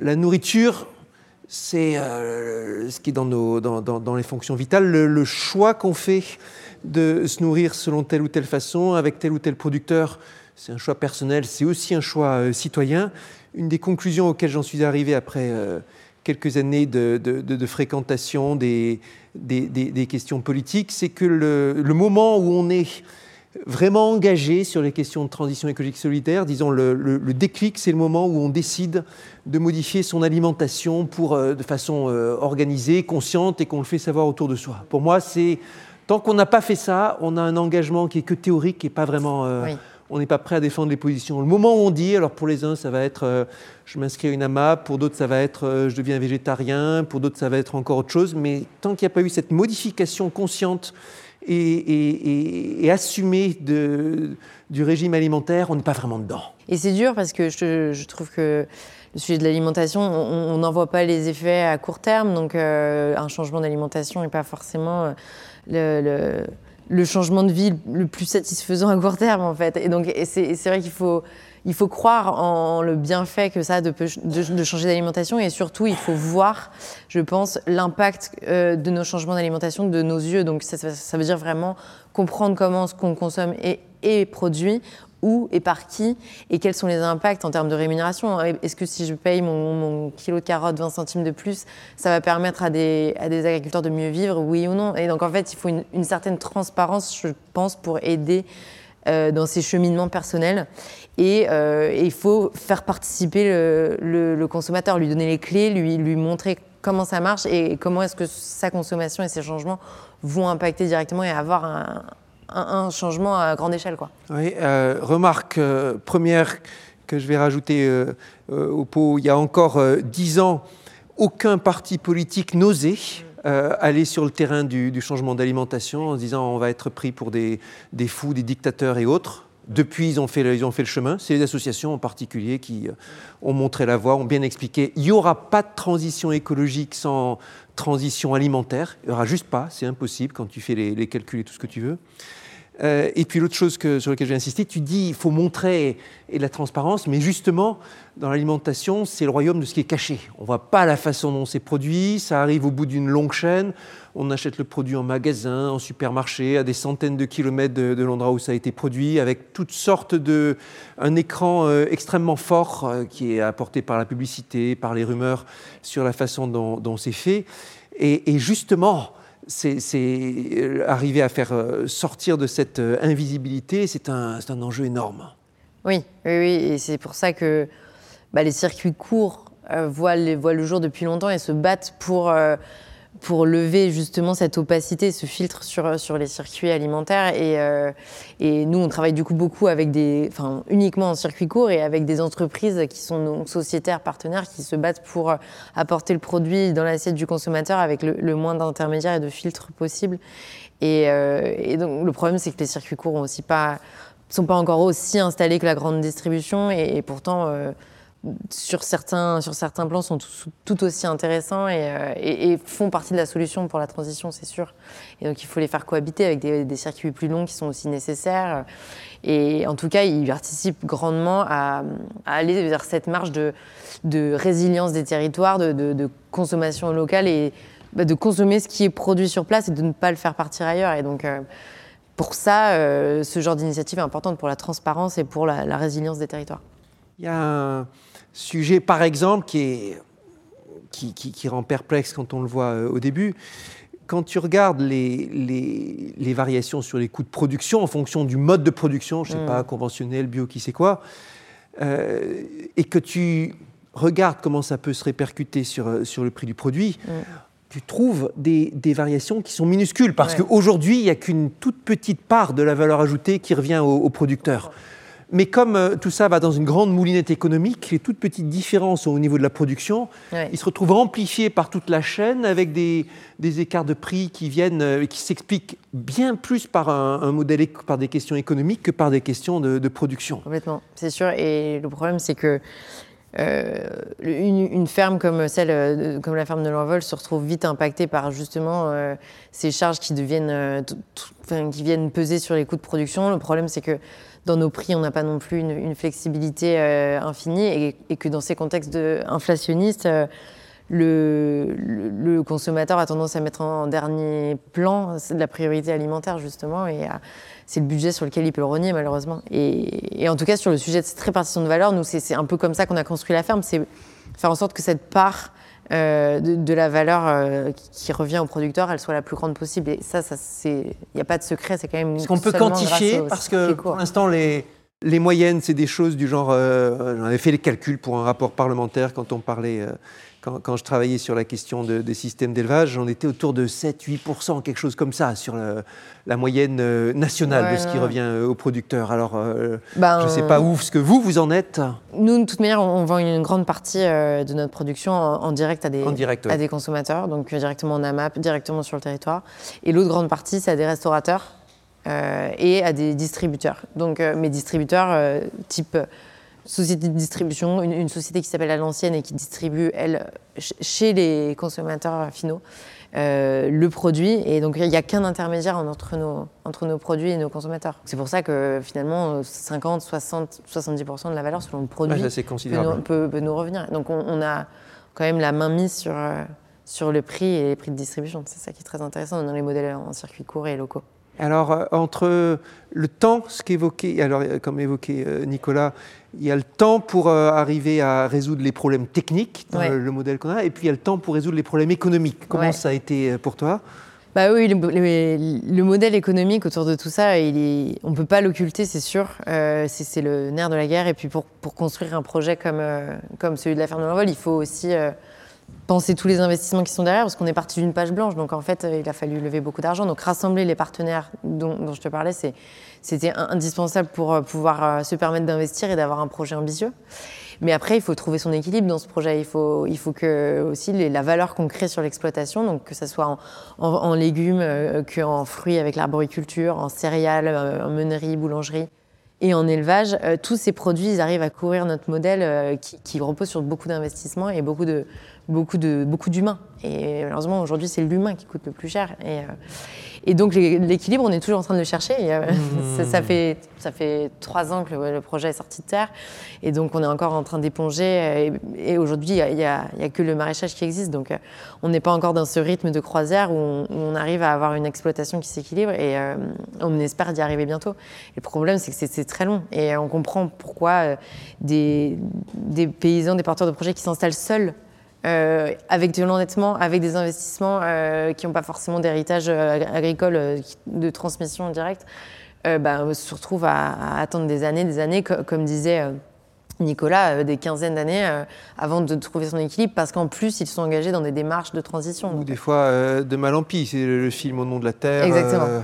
La nourriture, c'est euh, ce qui est dans, nos, dans, dans, les fonctions vitales, le, choix qu'on fait de se nourrir selon telle ou telle façon, avec tel ou tel producteur, c'est un choix personnel, c'est aussi un choix citoyen. Une des conclusions auxquelles j'en suis arrivé après quelques années de, de fréquentation des, des, questions politiques, c'est que le, moment où on est vraiment engagé sur les questions de transition écologique solidaire, disons le, déclic, c'est le moment où on décide de modifier son alimentation pour, euh, de façon euh, organisée, consciente et qu'on le fait savoir autour de soi. Pour moi, c'est tant qu'on n'a pas fait ça, on a un engagement qui est que théorique et pas vraiment. Euh, on n'est pas prêt à défendre les positions. Le moment où on dit, alors pour les uns, ça va être euh, je m'inscris à une AMAP, pour d'autres, ça va être euh, je deviens végétarien, pour d'autres, ça va être encore autre chose, mais tant qu'il n'y a pas eu cette modification consciente et, assumée du régime alimentaire, on n'est pas vraiment dedans. Et c'est dur parce que je, trouve que le sujet de l'alimentation, on n'en voit pas les effets à court terme, donc un changement d'alimentation n'est pas forcément le le changement de vie le plus satisfaisant à court terme, en fait. Et donc, c'est vrai qu'il faut, il faut croire en le bienfait que ça a de, de, changer d'alimentation et surtout, il faut voir, je pense, l'impact euh, de nos changements d'alimentation de nos yeux. Donc, ça, veut dire vraiment comprendre comment ce qu'on consomme est produit, où et par qui et quels sont les impacts en termes de rémunération. Est-ce que si je paye mon, kilo de carottes 20 centimes de plus, ça va permettre à des, agriculteurs de mieux vivre, oui ou non? Et donc en fait, il faut une, certaine transparence, je pense, pour aider euh, dans ces cheminements personnels. Euh, et, il faut faire participer le, consommateur, lui donner les clés, lui montrer comment ça marche et comment est-ce que sa consommation et ses changements vont impacter directement et avoir un, un, changement à grande échelle. Quoi. Oui, euh, remarque euh, première que je vais rajouter euh, au pot, il y a encore dix ans, aucun parti politique n'osait aller sur le terrain du, changement d'alimentation en se disant on va être pris pour des, des, fous, des dictateurs et autres. Depuis, ils ont fait ils ont fait le chemin. C'est les associations en particulier qui ont montré la voie, ont bien expliqué. Il n'y aura pas de transition écologique sans transition alimentaire. Il n'y aura juste pas, c'est impossible quand tu fais les, calculs et tout ce que tu veux. Euh, et puis l'autre chose que, sur laquelle j'ai insisté, tu dis il faut montrer et, la transparence, mais justement, dans l'alimentation, c'est le royaume de ce qui est caché. On ne voit pas la façon dont c'est produit, ça arrive au bout d'une longue chaîne, on achète le produit en magasin, en supermarché, à des centaines de kilomètres de, l'endroit où ça a été produit, avec toutes sortes de... un écran euh, extrêmement fort euh, qui est apporté par la publicité, par les rumeurs sur la façon dont, c'est fait. et justement, c'est euh, arriver à faire euh, sortir de cette euh, invisibilité, c'est un, un, enjeu énorme. Oui, oui, oui. et c'est pour ça que bah, les circuits courts voient, les, voient, le jour depuis longtemps et se battent pour pour lever justement cette opacité, ce filtre sur, sur les circuits alimentaires. Et, euh, et, nous, on travaille du coup beaucoup avec des, enfin uniquement en circuit court et avec des entreprises qui sont nos sociétaires partenaires qui se battent pour apporter le produit dans l'assiette du consommateur avec le, moins d'intermédiaires et de filtres possible. Et, euh, et, donc le problème, c'est que les circuits courts ont aussi pas, sont pas encore aussi installés que la grande distribution et, pourtant. Euh, sur certains, sur certains plans, sont tout, aussi intéressants euh, et, font partie de la solution pour la transition, c'est sûr. Et donc, il faut les faire cohabiter avec des, circuits plus longs qui sont aussi nécessaires. Et en tout cas, ils participent grandement à, aller vers cette marge de, résilience des territoires, de, consommation locale et bah, de consommer ce qui est produit sur place et de ne pas le faire partir ailleurs. Et donc, euh, pour ça, euh, ce genre d'initiative est importante pour la transparence et pour la, la résilience des territoires. Il y a un Sujet, par exemple, qui, est, qui, qui, rend perplexe quand on le voit euh, au début. Quand tu regardes les, les, les, variations sur les coûts de production en fonction du mode de production, je ne sais mm. pas, conventionnel, bio, qui sait quoi, euh, et que tu regardes comment ça peut se répercuter sur, euh, sur le prix du produit, mm. tu trouves des, variations qui sont minuscules, parce qu'aujourd'hui, il n'y a qu'une toute petite part de la valeur ajoutée qui revient au, producteur. Mais comme euh, tout ça va dans une grande moulinette économique, les toutes petites différences au niveau de la production, ils se retrouvent amplifiés par toute la chaîne avec des, écarts de prix qui viennent, euh, qui s'expliquent bien plus par un, modèle, par des questions économiques que par des questions de, de production. Complètement, c'est sûr. Et le problème, c'est que euh, une, ferme comme celle, comme la ferme de l'Envol se retrouve vite impactée par justement euh, ces charges qui deviennent, qui viennent peser sur les coûts de production. Le problème, c'est que dans nos prix, on n'a pas non plus une, flexibilité infinie et, que dans ces contextes inflationnistes, le, le, consommateur a tendance à mettre en dernier plan la priorité alimentaire justement et c'est le budget sur lequel il peut le renier malheureusement. Et, en tout cas sur le sujet de cette répartition de valeur, nous c'est un peu comme ça qu'on a construit la ferme, c'est faire en sorte que cette part euh, de, la valeur euh, qui, revient au producteur, elle soit la plus grande possible. Et ça, ça il n'y a pas de secret, c'est quand même. Est-ce qu'on peut quantifier Parce que pour l'instant, les, les moyennes, c'est des choses du genre. Euh, J'en avais fait les calculs pour un rapport parlementaire quand on parlait quand, je travaillais sur la question des systèmes d'élevage, j'en étais autour de 7-8%, quelque chose comme ça, sur la moyenne euh, nationale de ce qui revient euh, aux producteurs. Alors, euh, ben, je ne sais pas où ce que vous, vous en êtes. Nous, de toute manière, on vend une grande partie de notre production en, direct, à des, à des consommateurs, donc directement en AMAP, directement sur le territoire. Et l'autre grande partie, c'est à des restaurateurs et à des distributeurs. Donc, mes distributeurs type société de distribution, une, société qui s'appelle À l'Ancienne et qui distribue, elle, chez les consommateurs finaux, euh, le produit. Et donc, il n'y a qu'un intermédiaire entre nos, entre nos produits et nos consommateurs. C'est pour ça que finalement, 50, 60, 70% de la valeur selon le produit peut, peut, nous revenir. Donc, on, a quand même la main mise sur, euh, sur le prix et les prix de distribution. C'est ça qui est très intéressant dans les modèles en circuit court et locaux. Alors, euh, entre le temps, ce qu'évoquait, alors, comme évoquait Nicolas, il y a le temps pour euh, arriver à résoudre les problèmes techniques dans le, modèle qu'on a, et puis il y a le temps pour résoudre les problèmes économiques. Comment ça a été euh, pour toi? Bah oui, le, modèle économique autour de tout ça, il est, on ne peut pas l'occulter, c'est sûr. Euh, c'est le nerf de la guerre. Et puis pour, pour construire un projet comme, comme celui de la ferme de l'envol, il faut aussi penser tous les investissements qui sont derrière, parce qu'on est parti d'une page blanche. Donc en fait, il a fallu lever beaucoup d'argent. Donc rassembler les partenaires dont, je te parlais, c'était indispensable pour euh, pouvoir euh, se permettre d'investir et d'avoir un projet ambitieux. Mais après, il faut trouver son équilibre dans ce projet. Il faut, il que aussi la valeur qu'on crée sur l'exploitation, donc que ce soit en, légumes, euh, qu'en fruits avec l'arboriculture, en céréales, en meunerie, boulangerie et en élevage, tous ces produits, ils arrivent à courir notre modèle qui, repose sur beaucoup d'investissements et beaucoup de beaucoup de beaucoup d'humains. Et malheureusement, aujourd'hui, c'est l'humain qui coûte le plus cher. Et, et donc l'équilibre, on est toujours en train de le chercher. Mmh. ça, fait, ça fait trois ans que le, projet est sorti de terre. Et donc on est encore en train d'éponger. Et, aujourd'hui, il n'y a, que le maraîchage qui existe. Donc on n'est pas encore dans ce rythme de croisière où on, arrive à avoir une exploitation qui s'équilibre. Et euh, on espère d'y arriver bientôt. Et le problème, c'est que c'est très long. Et on comprend pourquoi euh, des, des paysans, des porteurs de projets qui s'installent seuls euh, avec de l'endettement, avec des investissements euh, qui n'ont pas forcément d'héritage euh, agricole de transmission directe, bah, se retrouvent à, attendre des années, des années, comme disait Nicolas, des quinzaines d'années avant de trouver son équilibre, parce qu'en plus, ils sont engagés dans des démarches de transition. Ou des fois de mal en pis, c'est le film Au nom de la Terre. Exactement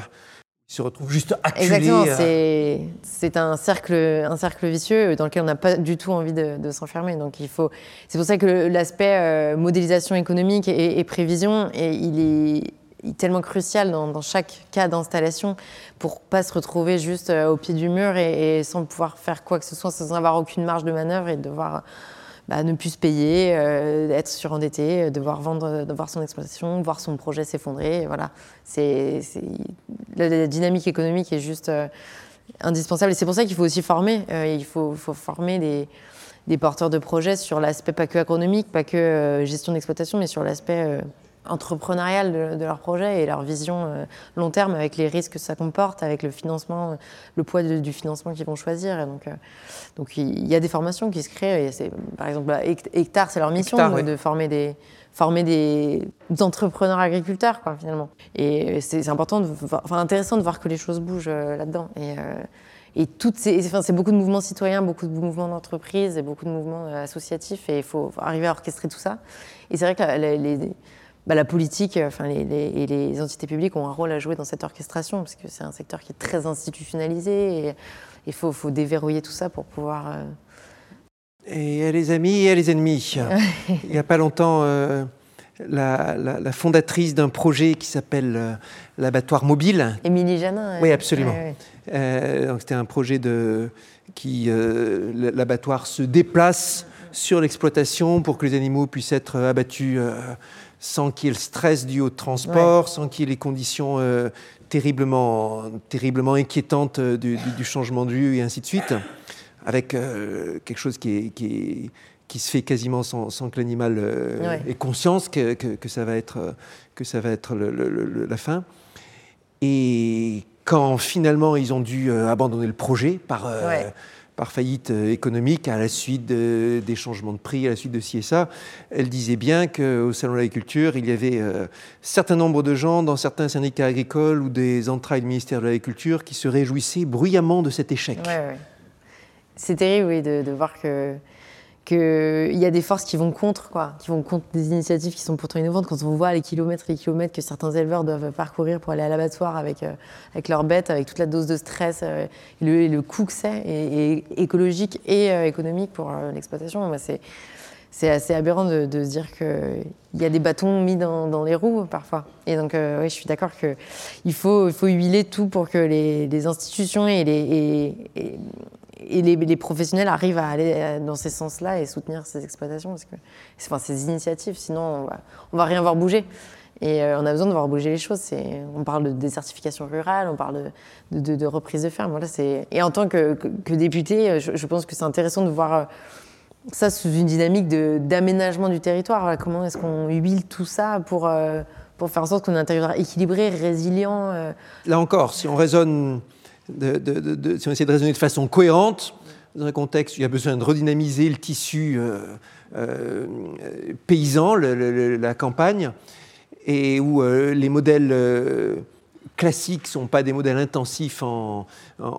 se retrouve juste acculé. Exactement, euh. c'est un cercle, un cercle vicieux dans lequel on n'a pas du tout envie de, s'enfermer. Donc il faut, c'est pour ça que l'aspect euh, modélisation économique et, prévision, et il est tellement crucial dans, chaque cas d'installation pour pas se retrouver juste euh, au pied du mur et, sans pouvoir faire quoi que ce soit, sans avoir aucune marge de manœuvre et devoir bah, ne plus se payer, euh, être surendetté, euh, devoir vendre, devoir son exploitation, voir son projet s'effondrer. Voilà, c'est la, dynamique économique est juste euh, indispensable. Et c'est pour ça qu'il faut aussi former. il faut, former des, porteurs de projets sur l'aspect pas que agronomique, pas que gestion d'exploitation, mais sur l'aspect entrepreneurial de, leur projet et leur vision euh, long terme avec les risques que ça comporte, avec le financement, le poids du financement qu'ils vont choisir. Et donc, euh, donc il y a des formations qui se créent. Et par exemple, Hectare, c'est leur mission de, former des former des, entrepreneurs agriculteurs, quoi, finalement. Et c'est important, de, enfin, intéressant de voir que les choses bougent euh, là-dedans. Et, et toutes ces, enfin, c'est beaucoup de mouvements citoyens, beaucoup de mouvements d'entreprise et beaucoup de mouvements associatifs. Et il faut, arriver à orchestrer tout ça. Et c'est vrai que les bah, la politique enfin, les, et les entités publiques ont un rôle à jouer dans cette orchestration, parce que c'est un secteur qui est très institutionnalisé et il faut, faut, déverrouiller tout ça pour pouvoir. Et les amis et les ennemis. il n'y a pas longtemps la, fondatrice d'un projet qui s'appelle euh, l'abattoir mobile. Émilie Janin. Oui, absolument. Euh, c'était un projet de qui euh, l'abattoir se déplace sur l'exploitation pour que les animaux puissent être abattus sans qu'il y ait le stress dû au transport, sans qu'il y ait les conditions terriblement, terriblement inquiétantes du, changement de vue et ainsi de suite, avec quelque chose qui est, qui est qui se fait quasiment sans, que l'animal euh, ait conscience que, que, ça va être, que ça va être la fin. Et quand finalement ils ont dû euh, abandonner le projet par, euh, par faillite économique à la suite des changements de prix, à la suite de ci et ça, elle disait bien qu'au Salon de l'agriculture, il y avait un certain nombre de gens dans certains syndicats agricoles ou des entrailles du ministère de l'Agriculture qui se réjouissaient bruyamment de cet échec. C'est terrible, oui, de voir que qu'il y a des forces qui vont contre, quoi, qui vont contre des initiatives qui sont pourtant innovantes. Quand on voit les kilomètres et les kilomètres que certains éleveurs doivent parcourir pour aller à l'abattoir avec, euh, avec leurs bêtes, avec toute la dose de stress euh, et, le, coût que c'est, et, écologique et euh, économique pour l'exploitation, c'est, c'est assez aberrant de, se dire qu'il y a des bâtons mis dans, les roues parfois. Et donc, oui, je suis d'accord qu'il faut, il faut huiler tout pour que les, institutions et les, et les, professionnels arrivent à aller euh, dans ces sens-là et soutenir ces exploitations, ces initiatives, sinon on va, va rien voir bouger. Et euh, on a besoin de voir bouger les choses. On parle de désertification rurale, on parle de, reprise de ferme. Et en tant que, député, euh, je, pense que c'est intéressant de voir ça sous une dynamique d'aménagement du territoire. comment est-ce qu'on huile tout ça pour faire en sorte qu'on ait un territoire équilibré, résilient Là encore, si on raisonne de, si on essaie de raisonner de façon cohérente, dans un contexte où il y a besoin de redynamiser le tissu euh, euh, paysan, la campagne, et où euh, les modèles classiques ne sont pas des modèles intensifs en,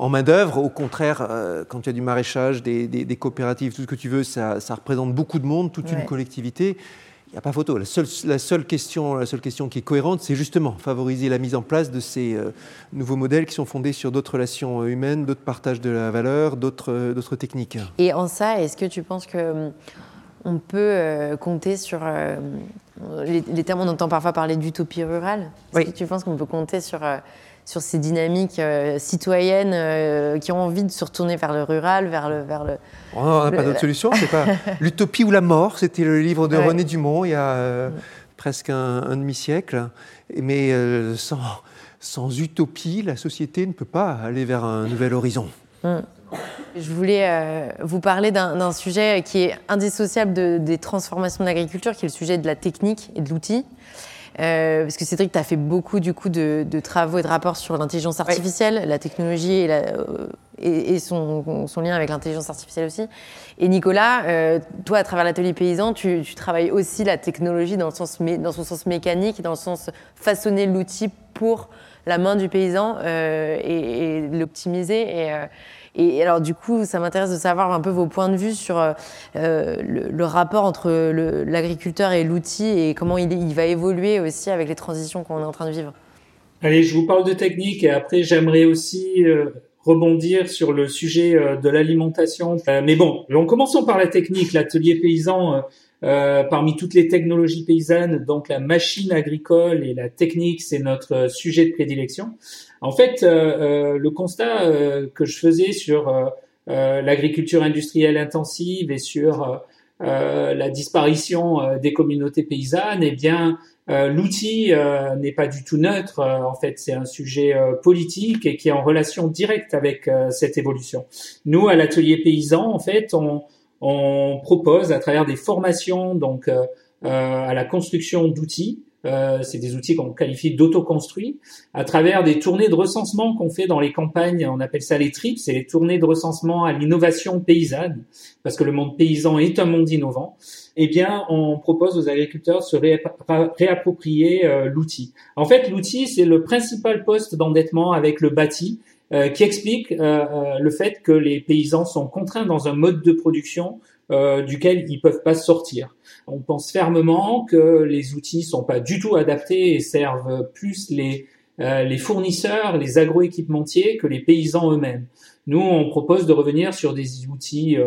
main-d'œuvre. Au contraire, quand il y a du maraîchage, des, coopératives, tout ce que tu veux, ça, représente beaucoup de monde, toute une collectivité. Il n'y a pas photo. La seule, la seule, question, la seule question qui est cohérente, c'est justement favoriser la mise en place de ces euh, nouveaux modèles qui sont fondés sur d'autres relations euh, humaines, d'autres partages de la valeur, d'autres euh, techniques. Et en ça, est-ce que tu penses que on peut compter sur les, termes on entend parfois parler d'utopie rurale? Est-ce que tu penses qu'on peut compter sur sur ces dynamiques euh, citoyennes euh, qui ont envie de se retourner vers le rural, vers le... Vers le on n'a pas d'autre solution, c'est pas l'utopie ou la mort, c'était le livre de René Dumont il y a euh, presque un, demi-siècle, mais sans, sans utopie, la société ne peut pas aller vers un nouvel horizon. Mm. Je voulais vous parler d'un sujet qui est indissociable de, des transformations de l'agriculture, qui est le sujet de la technique et de l'outil. Euh, parce que Cédric, tu as fait beaucoup du coup de, travaux et de rapports sur l'intelligence artificielle, la technologie et, euh, et, son, son, lien avec l'intelligence artificielle aussi. Et Nicolas, euh, toi, à travers l'atelier paysan, tu, travailles aussi la technologie dans, le sens, dans son sens mécanique, dans le sens façonner l'outil pour la main du paysan et, et l'optimiser. Et, et alors, du coup, ça m'intéresse de savoir un peu vos points de vue sur euh, le, rapport entre l'agriculteur et l'outil et comment il, il, va évoluer aussi avec les transitions qu'on est en train de vivre. Allez, je vous parle de technique et après, j'aimerais aussi euh, rebondir sur le sujet euh, de l'alimentation. mais bon, en commençons par la technique. L'atelier paysan euh, parmi toutes les technologies paysannes, donc la machine agricole et la technique, c'est notre euh, sujet de prédilection. En fait, euh, le constat que je faisais sur l'agriculture industrielle intensive et sur la disparition des communautés paysannes, eh bien, l'outil n'est pas du tout neutre. en fait, c'est un sujet politique et qui est en relation directe avec cette évolution. Nous, à l'atelier paysan, en fait, on, on propose à travers des formations donc euh, euh, à la construction d'outils. Euh, c'est des outils qu'on qualifie d'autoconstruits, à travers des tournées de recensement qu'on fait dans les campagnes, on appelle ça les TRIPS, c'est les tournées de recensement à l'innovation paysanne, parce que le monde paysan est un monde innovant. Eh bien, on propose aux agriculteurs de se réapproprier l'outil. En fait, l'outil, c'est le principal poste d'endettement avec le bâti, euh, qui explique euh, euh, le fait que les paysans sont contraints dans un mode de production duquel ils peuvent pas sortir. On pense fermement que les outils sont pas du tout adaptés et servent plus les les fournisseurs, les agroéquipementiers que les paysans eux-mêmes. Nous, on propose de revenir sur des outils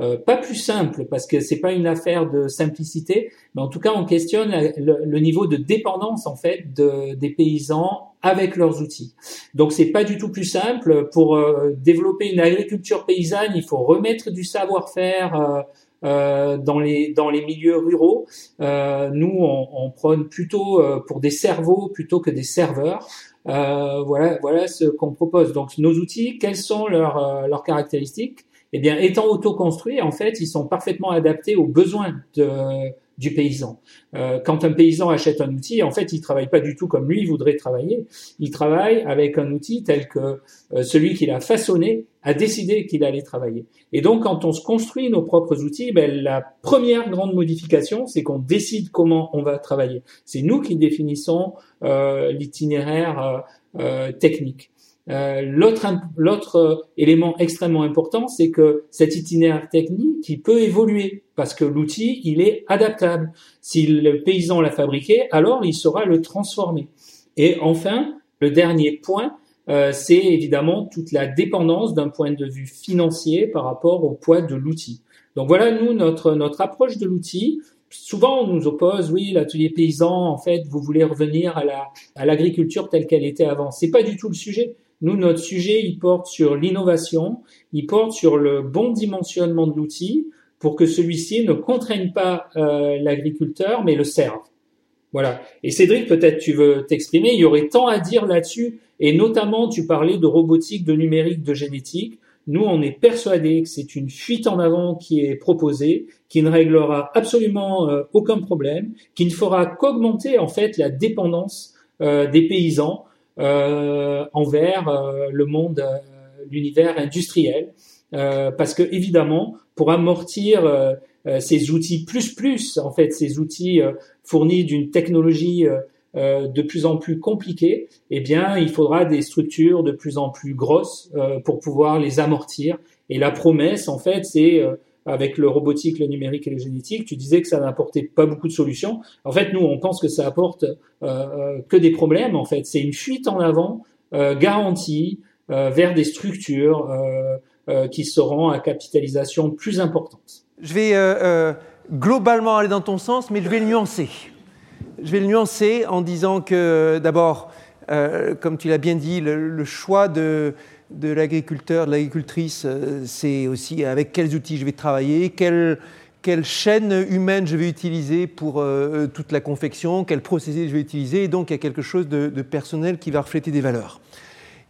euh, pas plus simple parce que c'est pas une affaire de simplicité, mais en tout cas on questionne le, niveau de dépendance en fait de, des paysans avec leurs outils. Donc c'est pas du tout plus simple. Pour euh, développer une agriculture paysanne, il faut remettre du savoir-faire. Euh, euh dans les dans les milieux ruraux, nous on, on, prône plutôt pour des cerveaux plutôt que des serveurs. voilà voilà ce qu'on propose. Donc nos outils, quelles sont leurs leurs caractéristiques? Eh bien, étant auto-construits, en fait, ils sont parfaitement adaptés aux besoins de, du paysan. Euh, quand un paysan achète un outil, en fait, il travaille pas du tout comme lui voudrait travailler. Il travaille avec un outil tel que euh, celui qu'il a façonné a décidé qu'il allait travailler. Et donc, quand on se construit nos propres outils, ben, la première grande modification, c'est qu'on décide comment on va travailler. C'est nous qui définissons euh, l'itinéraire euh, technique. Euh, l'autre euh, élément extrêmement important, c'est que cet itinéraire technique, qui peut évoluer parce que l'outil, il est adaptable. Si le paysan l'a fabriqué, alors il saura le transformer. Et enfin, le dernier point, euh, c'est évidemment toute la dépendance d'un point de vue financier par rapport au poids de l'outil. Donc voilà, nous, notre, notre approche de l'outil, souvent on nous oppose, oui, l'atelier paysan, en fait, vous voulez revenir à la à l'agriculture telle qu'elle était avant. C'est pas du tout le sujet. Nous, notre sujet, il porte sur l'innovation, il porte sur le bon dimensionnement de l'outil pour que celui-ci ne contraigne pas euh, l'agriculteur, mais le serve. Voilà. Et Cédric, peut-être tu veux t'exprimer. Il y aurait tant à dire là-dessus, et notamment tu parlais de robotique, de numérique, de génétique. Nous, on est persuadés que c'est une fuite en avant qui est proposée, qui ne réglera absolument euh, aucun problème, qui ne fera qu'augmenter en fait la dépendance euh, des paysans envers euh, le monde, euh, l'univers industriel, parce que évidemment, pour amortir ces outils plus plus, en fait, ces outils fournis d'une technologie de plus en plus compliquée, eh bien, il faudra des structures de plus en plus grosses pour pouvoir les amortir. Et la promesse, en fait, c'est avec le robotique, le numérique et le génétique, tu disais que ça n'apportait pas beaucoup de solutions. En fait, nous, on pense que ça apporte euh, euh, que des problèmes. En fait, c'est une fuite en avant euh, garantie vers des structures qui seront à capitalisation plus importante. Je vais globalement aller dans ton sens, mais je vais le nuancer. Je vais le nuancer en disant que d'abord, comme tu l'as bien dit, le choix de de l'agriculteur, de l'agricultrice, euh, c'est aussi avec quels outils je vais travailler, quelle, chaîne humaine je vais utiliser pour euh, toute la confection, quel procédé je vais utiliser, et donc il y a quelque chose de, personnel qui va refléter des valeurs.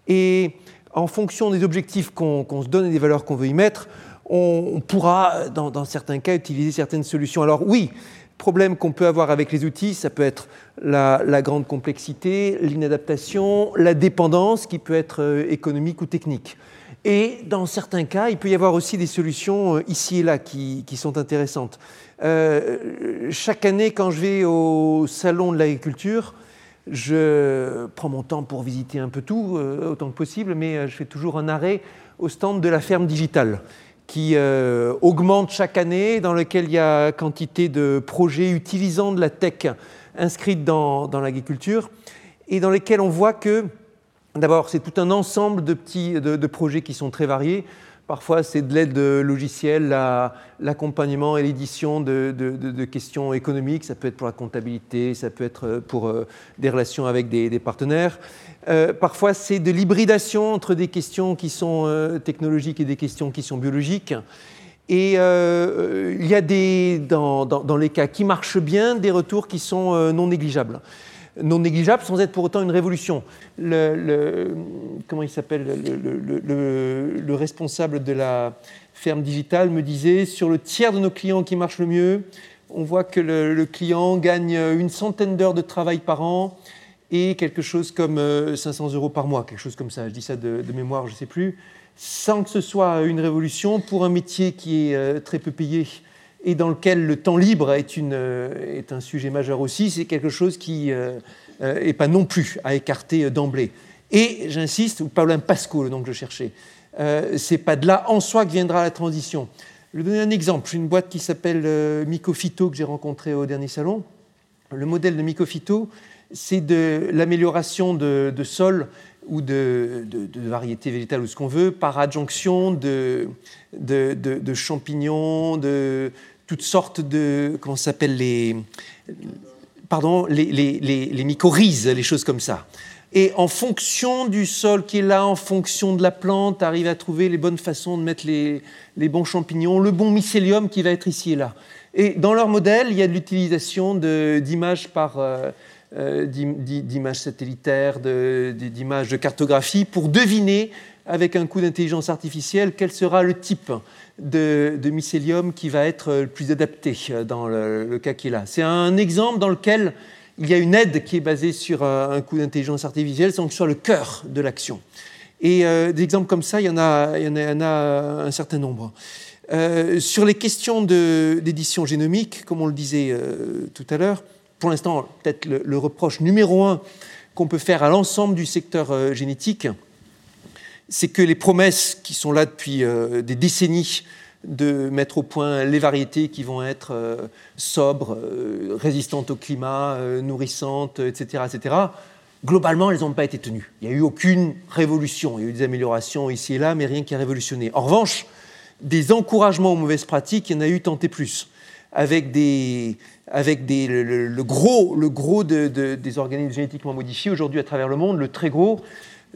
Et en fonction des objectifs qu'on se donne et des valeurs qu'on veut y mettre, on, pourra, dans, certains cas, utiliser certaines solutions. Alors oui, problème qu'on peut avoir avec les outils, ça peut être la, grande complexité, l'inadaptation, la dépendance qui peut être euh, économique ou technique. Et dans certains cas, il peut y avoir aussi des solutions euh, ici et là qui, sont intéressantes. Euh, chaque année, quand je vais au salon de l'agriculture, je prends mon temps pour visiter un peu tout, autant que possible, mais je fais toujours un arrêt au stand de la ferme digitale qui euh, augmente chaque année, dans lequel il y a quantité de projets utilisant de la tech inscrite dans, l'agriculture, et dans lesquels on voit que, d'abord, c'est tout un ensemble de petits de projets qui sont très variés. Parfois, c'est de l'aide logicielle, l'accompagnement et l'édition de, questions économiques. Ça peut être pour la comptabilité, ça peut être pour euh, des relations avec des, partenaires. Euh, parfois, c'est de l'hybridation entre des questions qui sont euh, technologiques et des questions qui sont biologiques. Et il y a des, dans, dans, les cas qui marchent bien, des retours qui sont non négligeables non négligeable sans être pour autant une révolution. Le, comment il s'appelle le, responsable de la ferme digitale me disait sur le tiers de nos clients qui marchent le mieux, on voit que le, client gagne une centaine d'heures de travail par an et quelque chose comme 500 euh, euros par mois, quelque chose comme ça. Je dis ça de, mémoire, je ne sais plus, sans que ce soit une révolution pour un métier qui est euh, très peu payé et dans lequel le temps libre est, euh, un sujet majeur aussi, c'est quelque chose qui n'est pas non plus à écarter d'emblée. Et j'insiste, ou Paulin Pasco, le nom que je cherchais, c'est pas de là en soi que viendra la transition. Je vais donner un exemple. Une boîte qui s'appelle Mycophyto que j'ai rencontrée au dernier salon. Le modèle de Mycophyto, c'est de l'amélioration de, sol ou de, de, variétés végétales ou ce qu'on veut par adjonction de, de, champignons, de toutes sortes de. Comment s'appelle les. Pardon, les, mycorhizes, les choses comme ça et en fonction du sol qui est là, en fonction de la plante, arrive à trouver les bonnes façons de mettre les, bons champignons, le bon mycélium qui va être ici et là. Et dans leur modèle, il y a de l'utilisation d'images par euh, d'images satellitaires, d'images de, cartographie pour deviner avec un coup d'intelligence artificielle quel sera le type de, mycélium qui va être le plus adapté dans le, cas qui est là. C'est un exemple dans lequel il y a une aide qui est basée sur euh, un coup d'intelligence artificielle sans que ce soit le cœur de l'action. Et euh, des exemples comme ça, il y en a, a, un certain nombre. Euh, sur les questions d'édition génomique, comme on le disait tout à l'heure, pour l'instant, peut-être le, reproche numéro un qu'on peut faire à l'ensemble du secteur génétique, c'est que les promesses qui sont là depuis des décennies de mettre au point les variétés qui vont être euh, sobres, euh, résistantes au climat, euh, nourrissantes, etc., etc. Globalement, elles n'ont pas été tenues. Il n'y a eu aucune révolution. Il y a eu des améliorations ici et là, mais rien qui a révolutionné. En revanche, des encouragements aux mauvaises pratiques, il y en a eu tant et plus. Avec, des, avec des, le, gros, le gros des organismes génétiquement modifiés aujourd'hui à travers le monde, le très gros,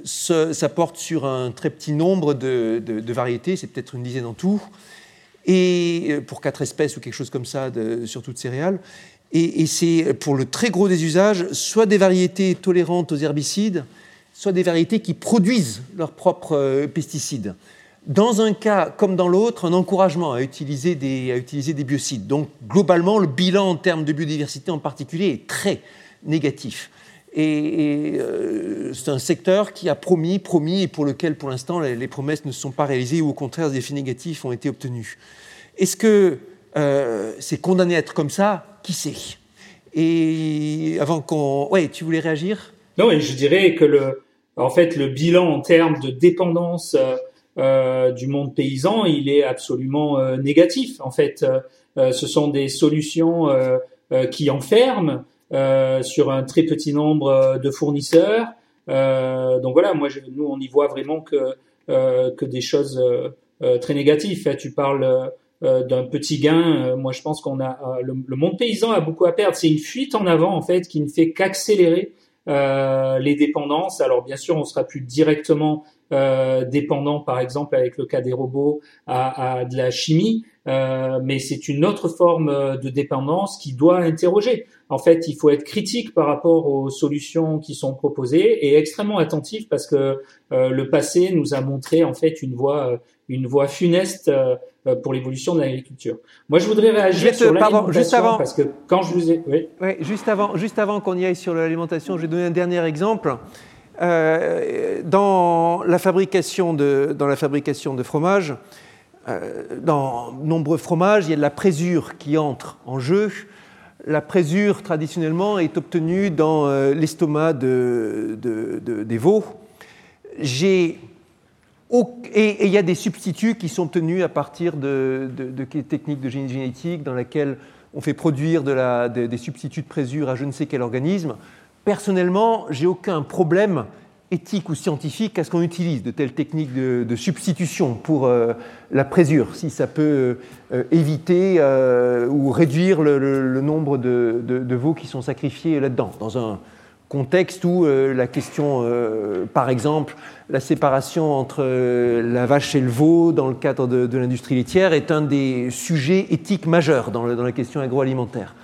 ça, porte sur un très petit nombre de, variétés, c'est peut-être une dizaine en tout et euh, pour quatre espèces ou quelque chose comme ça sur toutes céréales. Et, et c'est pour le très gros des usages, soit des variétés tolérantes aux herbicides, soit des variétés qui produisent leurs propres euh, pesticides. Dans un cas comme dans l'autre, un encouragement à utiliser, des, à utiliser des biocides. Donc globalement, le bilan en termes de biodiversité en particulier est très négatif. Et, euh, c'est un secteur qui a promis, promis, et pour lequel, pour l'instant, les, promesses ne sont pas réalisées, ou au contraire, des effets négatifs ont été obtenus. Est-ce que euh, c'est condamné à être comme ça? Qui sait? Et avant qu'on... Oui, tu voulais réagir? Non, et je dirais que le, en fait, le bilan en termes de dépendance euh, du monde paysan, il est absolument négatif. En fait, ce sont des solutions qui enferment euh, sur un très petit nombre euh, de fournisseurs. Euh, donc voilà, moi, nous, on y voit vraiment que que des choses très négatives. Tu parles d'un petit gain. moi, je pense qu'on a le, monde paysan a beaucoup à perdre. C'est une fuite en avant en fait qui ne fait qu'accélérer les dépendances. Alors bien sûr, on sera plus directement dépendant, par exemple avec le cas des robots, à, à de la chimie, euh, mais c'est une autre forme de dépendance qui doit interroger. En fait, il faut être critique par rapport aux solutions qui sont proposées et extrêmement attentif parce que euh, le passé nous a montré en fait une voie, euh, une voie funeste pour l'évolution de l'agriculture. Moi, je voudrais réagir sur l'alimentation juste avant, parce que quand je vous ai, oui. oui juste avant, juste avant qu'on y aille sur l'alimentation, je vais donner un dernier exemple. Dans la fabrication de, dans la fabrication de fromage, euh, dans nombreux fromages, il y a de la présure qui entre en jeu. La présure, traditionnellement, est obtenue dans euh, l'estomac de, des veaux. Et il y a des substituts qui sont obtenus à partir de, techniques de génie génétique dans lesquelles on fait produire des substituts de présure à je ne sais quel organisme. Personnellement, j'ai aucun problème éthique ou scientifique à ce qu'on utilise de telles techniques de, substitution pour euh, la présure, si ça peut euh, éviter euh, ou réduire le, nombre de, de, veaux qui sont sacrifiés là-dedans, dans un contexte où la question, par exemple, la séparation entre la vache et le veau dans le cadre de, l'industrie laitière est un des sujets éthiques majeurs dans la question agroalimentaire.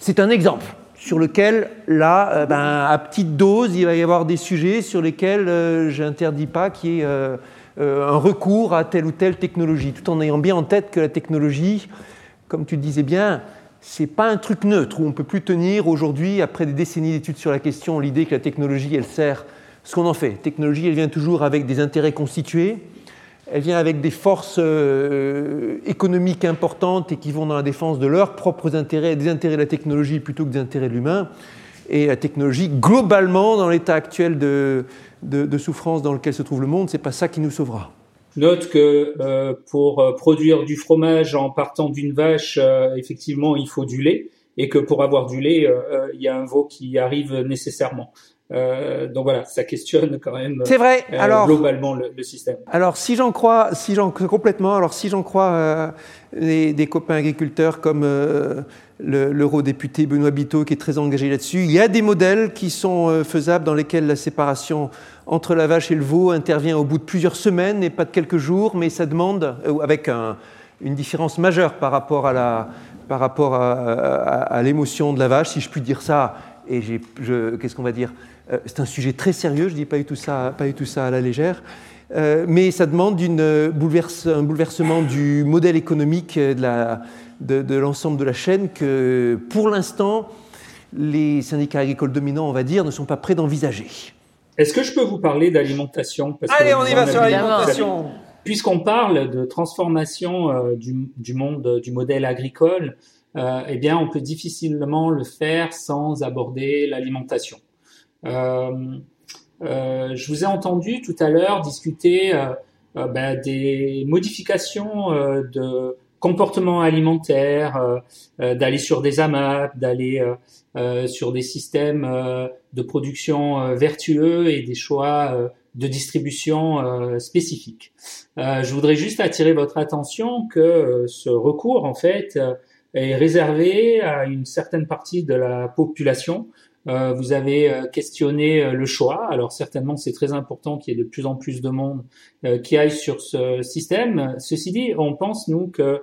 C'est un exemple sur lequel, là, euh, ben, à petite dose, il va y avoir des sujets sur lesquels euh, je n'interdis pas qu'il y ait euh, un recours à telle ou telle technologie, tout en ayant bien en tête que la technologie, comme tu le disais bien, c'est pas un truc neutre où on peut plus tenir aujourd'hui, après des décennies d'études sur la question, l'idée que la technologie, elle sert ce qu'on en fait. La technologie, elle vient toujours avec des intérêts constitués, elle vient avec des forces euh, économiques importantes et qui vont dans la défense de leurs propres intérêts, des intérêts de la technologie plutôt que des intérêts de l'humain. Et la technologie, globalement, dans l'état actuel de, souffrance dans lequel se trouve le monde, ce n'est pas ça qui nous sauvera. note que euh, pour euh, produire du fromage en partant d'une vache, effectivement, il faut du lait, et que pour avoir du lait, il y a un veau qui arrive nécessairement. Donc voilà, ça questionne quand même. C'est vrai. alors globalement le, le, système. Alors si j'en crois, si j'en complètement, alors si j'en crois les, des copains agriculteurs comme l'eurodéputé Benoît Biteau qui est très engagé là-dessus, il y a des modèles qui sont faisables dans lesquels la séparation entre la vache et le veau intervient au bout de plusieurs semaines et pas de quelques jours, mais ça demande, euh, avec une différence majeure par rapport à la, par rapport à, l'émotion de la vache, si je puis dire ça, et qu'est-ce qu'on va dire euh, C'est un sujet très sérieux, je ne dis pas du tout ça, pas du tout ça à la légère, euh, mais ça demande une bouleverse, un bouleversement du modèle économique de, l'ensemble de la chaîne que, pour l'instant, les syndicats agricoles dominants, on va dire, ne sont pas prêts d'envisager. Est-ce que je peux vous parler d'alimentation? Allez, on y va sur l'alimentation. Puisqu'on parle de transformation euh, du, du, monde du modèle agricole, euh, eh bien, on peut difficilement le faire sans aborder l'alimentation. Euh, euh je vous ai entendu tout à l'heure discuter ben, des modifications de comportement alimentaire, d'aller sur des AMAP, d'aller euh, sur des systèmes euh, de production euh, vertueux et des choix de distribution spécifiques. je voudrais juste attirer votre attention que ce recours, en fait, est réservé à une certaine partie de la population. Vous avez questionné le choix. Alors certainement, c'est très important qu'il y ait de plus en plus de monde qui aille sur ce système. Ceci dit, on pense nous que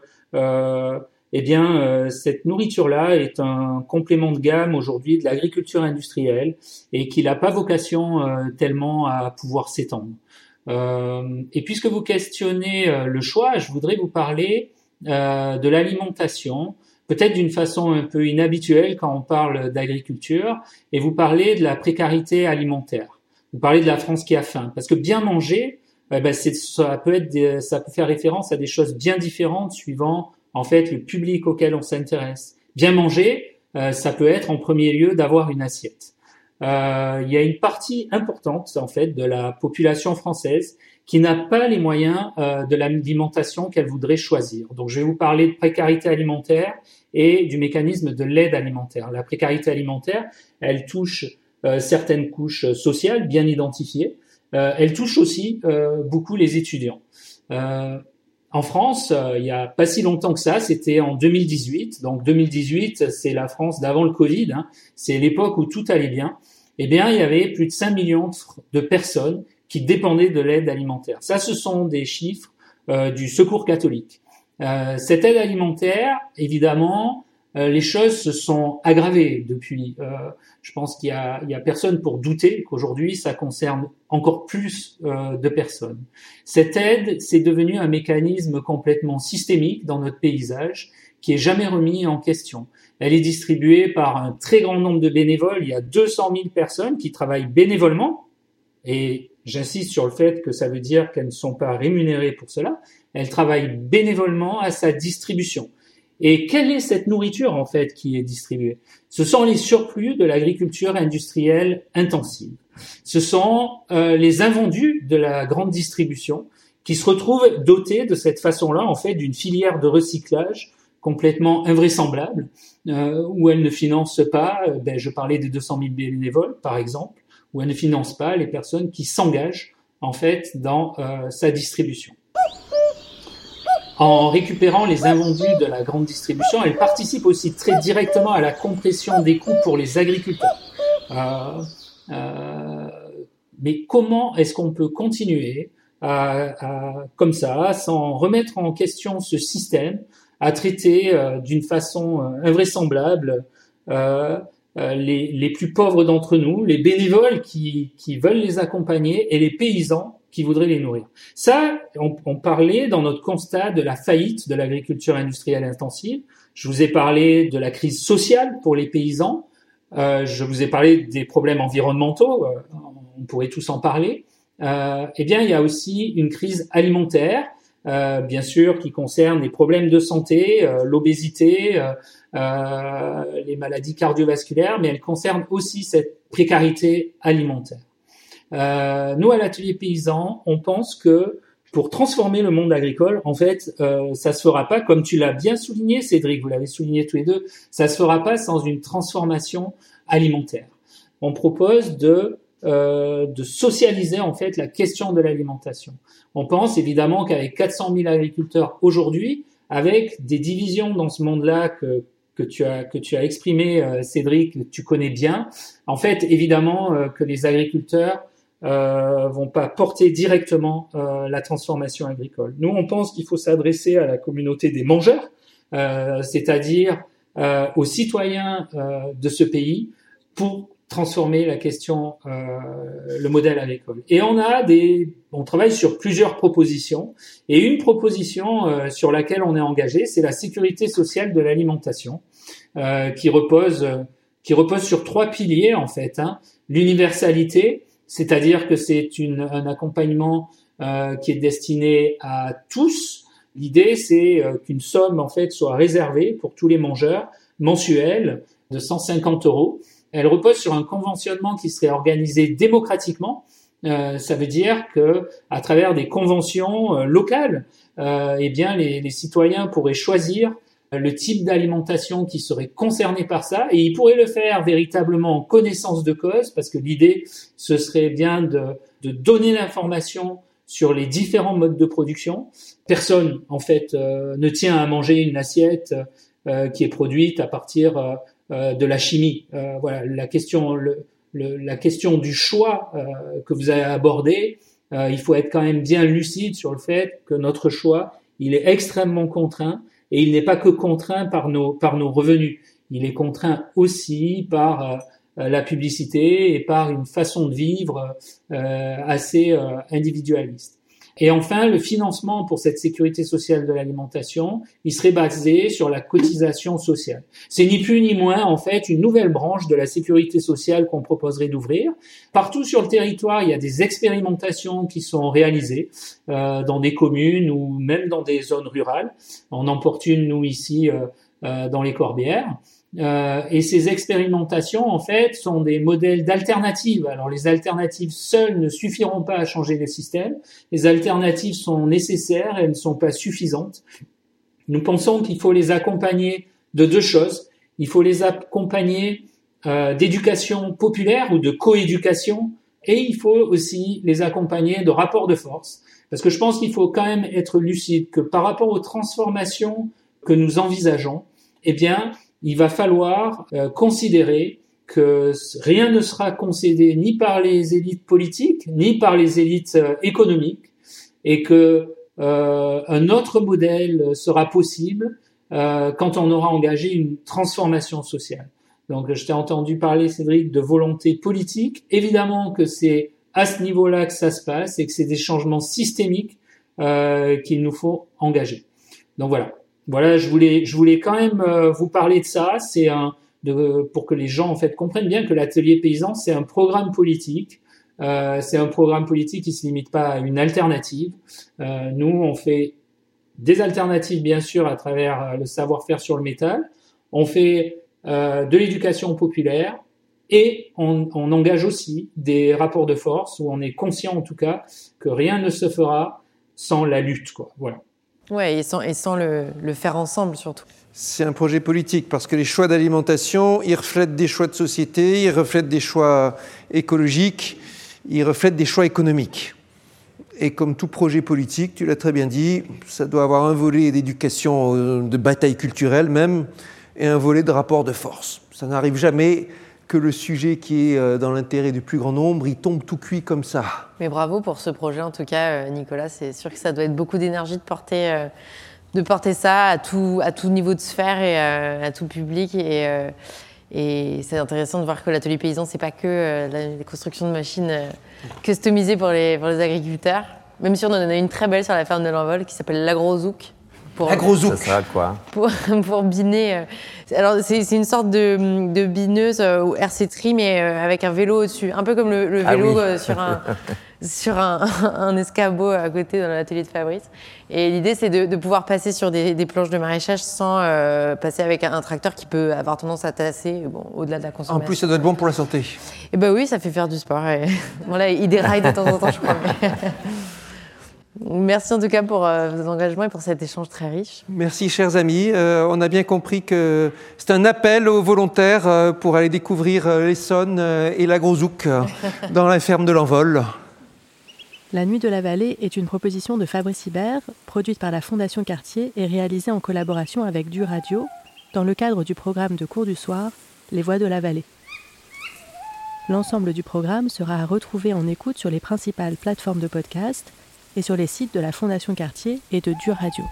eh bien, euh, cette nourriture-là est un complément de gamme aujourd'hui de l'agriculture industrielle et qui n'a pas vocation euh, tellement à pouvoir s'étendre. Euh, et puisque vous questionnez le choix, je voudrais vous parler de l'alimentation, peut-être d'une façon un peu inhabituelle quand on parle d'agriculture, et vous parler de la précarité alimentaire. Vous parlez de la France qui a faim, parce que bien manger, eh ben, ça peut être, ça peut faire référence à des choses bien différentes suivant en fait le public auquel on s'intéresse. Bien manger, euh, ça peut être en premier lieu d'avoir une assiette. Euh, il y a une partie importante en fait de la population française qui n'a pas les moyens euh, de l'alimentation qu'elle voudrait choisir. Donc je vais vous parler de précarité alimentaire et du mécanisme de l'aide alimentaire. La précarité alimentaire, elle touche certaines couches sociales bien identifiées. elle touche aussi beaucoup les étudiants. En France, euh, il y a pas si longtemps que ça, c'était en 2018. Donc 2018, c'est la France d'avant le Covid. Hein. C'est l'époque où tout allait bien. Eh bien, il y avait plus de 5 millions de personnes qui dépendaient de l'aide alimentaire. Ça, ce sont des chiffres euh, du Secours catholique. Euh, cette aide alimentaire, évidemment, euh, les choses se sont aggravées depuis. Euh, je pense qu'il y a, a personne pour douter qu'aujourd'hui ça concerne encore plus euh, de personnes. Cette aide, c'est devenu un mécanisme complètement systémique dans notre paysage qui est jamais remis en question. Elle est distribuée par un très grand nombre de bénévoles. Il y a 200 000 personnes qui travaillent bénévolement. Et j'insiste sur le fait que ça veut dire qu'elles ne sont pas rémunérées pour cela. Elles travaillent bénévolement à sa distribution. Et quelle est cette nourriture en fait qui est distribuée? Ce sont les surplus de l'agriculture industrielle intensive. Ce sont euh, les invendus de la grande distribution qui se retrouvent dotés de cette façon-là en fait d'une filière de recyclage complètement invraisemblable euh, où elle ne finance pas. Euh, ben, je parlais des 200 000 bénévoles par exemple, où elle ne finance pas les personnes qui s'engagent en fait dans euh, sa distribution en récupérant les invendus de la grande distribution, elle participe aussi très directement à la compression des coûts pour les agriculteurs. Euh, euh, mais comment est-ce qu'on peut continuer à, comme ça, sans remettre en question ce système, à traiter euh, d'une façon invraisemblable les, les, plus pauvres d'entre nous, les bénévoles qui, qui veulent les accompagner et les paysans qui voudraient les nourrir. Ça, on, parlait dans notre constat de la faillite de l'agriculture industrielle intensive. Je vous ai parlé de la crise sociale pour les paysans. Euh, je vous ai parlé des problèmes environnementaux. Euh, on pourrait tous en parler. Euh, eh bien, il y a aussi une crise alimentaire, euh, bien sûr, qui concerne les problèmes de santé, euh, l'obésité, les maladies cardiovasculaires, mais elle concerne aussi cette précarité alimentaire. Euh, nous, à l'atelier paysan, on pense que pour transformer le monde agricole, en fait, euh, ça se fera pas, comme tu l'as bien souligné, Cédric, vous l'avez souligné tous les deux, ça se fera pas sans une transformation alimentaire. On propose de euh, de socialiser en fait la question de l'alimentation. On pense évidemment qu'avec 400 000 agriculteurs aujourd'hui, avec des divisions dans ce monde-là que que tu as que tu as exprimé, euh, Cédric, que tu connais bien. En fait, évidemment euh, que les agriculteurs euh, vont pas porter directement euh, la transformation agricole. Nous, on pense qu'il faut s'adresser à la communauté des mangeurs, euh, c'est-à-dire euh, aux citoyens de ce pays, pour transformer la question, le modèle agricole. Et on a des, on travaille sur plusieurs propositions. Et une proposition sur laquelle on est engagé, c'est la sécurité sociale de l'alimentation, qui repose, qui repose sur trois piliers en fait. Hein. L'universalité, c'est-à-dire que c'est un accompagnement euh, qui est destiné à tous. L'idée, c'est euh, qu'une somme en fait soit réservée pour tous les mangeurs mensuelle de 150 euros. Elle repose sur un conventionnement qui serait organisé démocratiquement. Euh, ça veut dire que à travers des conventions euh, locales, eh bien les, les, citoyens pourraient choisir le type d'alimentation qui serait concerné par ça, et il pourrait le faire véritablement en connaissance de cause, parce que l'idée, ce serait bien de, de donner l'information sur les différents modes de production. Personne, en fait, euh, ne tient à manger une assiette euh, qui est produite à partir euh, de la chimie. voilà, la question, le, la question du choix que vous avez abordé, il faut être quand même bien lucide sur le fait que notre choix, il est extrêmement contraint et il n'est pas que contraint par nos, par nos revenus. Il est contraint aussi par euh, la publicité et par une façon de vivre euh, assez euh, individualiste. Et enfin, le financement pour cette sécurité sociale de l'alimentation, il serait basé sur la cotisation sociale. C'est ni plus ni moins, en fait, une nouvelle branche de la sécurité sociale qu'on proposerait d'ouvrir. Partout sur le territoire, il y a des expérimentations qui sont réalisées euh, dans des communes ou même dans des zones rurales. On en porte une, nous, ici, euh, euh, dans les Corbières. Euh, et ces expérimentations, en fait, sont des modèles d'alternatives. Alors, les alternatives seules ne suffiront pas à changer le système. Les alternatives sont nécessaires, elles ne sont pas suffisantes. Nous pensons qu'il faut les accompagner de deux choses. Il faut les accompagner euh, d'éducation populaire ou de coéducation, et il faut aussi les accompagner de rapports de force. Parce que je pense qu'il faut quand même être lucide que par rapport aux transformations que nous envisageons, eh bien, il va falloir euh, considérer que rien ne sera concédé ni par les élites politiques, ni par les élites euh, économiques, et que euh, un autre modèle sera possible quand on aura engagé une transformation sociale. Donc, je t'ai entendu parler, Cédric, de volonté politique. Évidemment que c'est à ce niveau-là que ça se passe et que c'est des changements systémiques qu'il nous faut engager. Donc voilà voilà, je voulais, je voulais quand même euh, vous parler de ça. C'est un, pour que les gens en fait comprennent bien que l'atelier paysan c'est un programme politique. Euh, c'est un programme politique qui se limite pas à une alternative. Euh, nous, on fait des alternatives bien sûr à travers le savoir-faire sur le métal. On fait de l'éducation populaire et on, engage aussi des rapports de force où on est conscient en tout cas que rien ne se fera sans la lutte. Voilà. Ouais, et sans, le faire ensemble surtout. C'est un projet politique parce que les choix d'alimentation, ils reflètent des choix de société, ils reflètent des choix écologiques, ils reflètent des choix économiques. Et comme tout projet politique, tu l'as très bien dit, ça doit avoir un volet d'éducation, euh, de bataille culturelle même, et un volet de rapport de force. Ça n'arrive jamais que le sujet qui est euh, dans l'intérêt du plus grand nombre, il tombe tout cuit comme ça. Mais bravo pour ce projet en tout cas, euh, Nicolas. C'est sûr que ça doit être beaucoup d'énergie de porter, euh, de porter ça à tout, à tout niveau de sphère et à tout public. Et, c'est intéressant de voir que l'atelier paysan, c'est pas que la construction de machines customisées pour les, pour les agriculteurs. Même si on en a une très belle sur la ferme de l'Envol qui s'appelle l'Agrozouk pour, la gros Ça sera quoi pour, pour biner. Euh, alors, c'est une sorte de, de bineuse euh, ou RC Tri, mais euh, avec un vélo au-dessus. Un peu comme le, le Ah vélo oui. sur, un, sur un, un escabeau à côté dans l'atelier de Fabrice. Et l'idée, c'est de, de pouvoir passer sur des, des planches de maraîchage sans euh, passer avec un, un tracteur qui peut avoir tendance à tasser bon, au-delà de la En consommation. plus, ça doit être bon pour la santé. Et ben oui, ça fait faire du sport. et- Bon, là, il déraille de temps en temps, je crois. mais- Merci en tout cas pour euh, vos engagements et pour cet échange très riche. Merci, chers amis. Euh, on a bien compris que c'est un appel aux volontaires euh, pour aller découvrir euh, l'Essonne euh, et la Grozouk euh, dans la ferme de l'Envol. La Nuit de la Vallée est une proposition de Fabrice Hibert, produite par la Fondation Cartier et réalisée en collaboration avec Du Radio, dans le cadre du programme de cours du soir Les Voix de la Vallée. L'ensemble du programme sera à retrouver en écoute sur les principales plateformes de podcast et sur les sites de la Fondation Cartier et de Du Radio.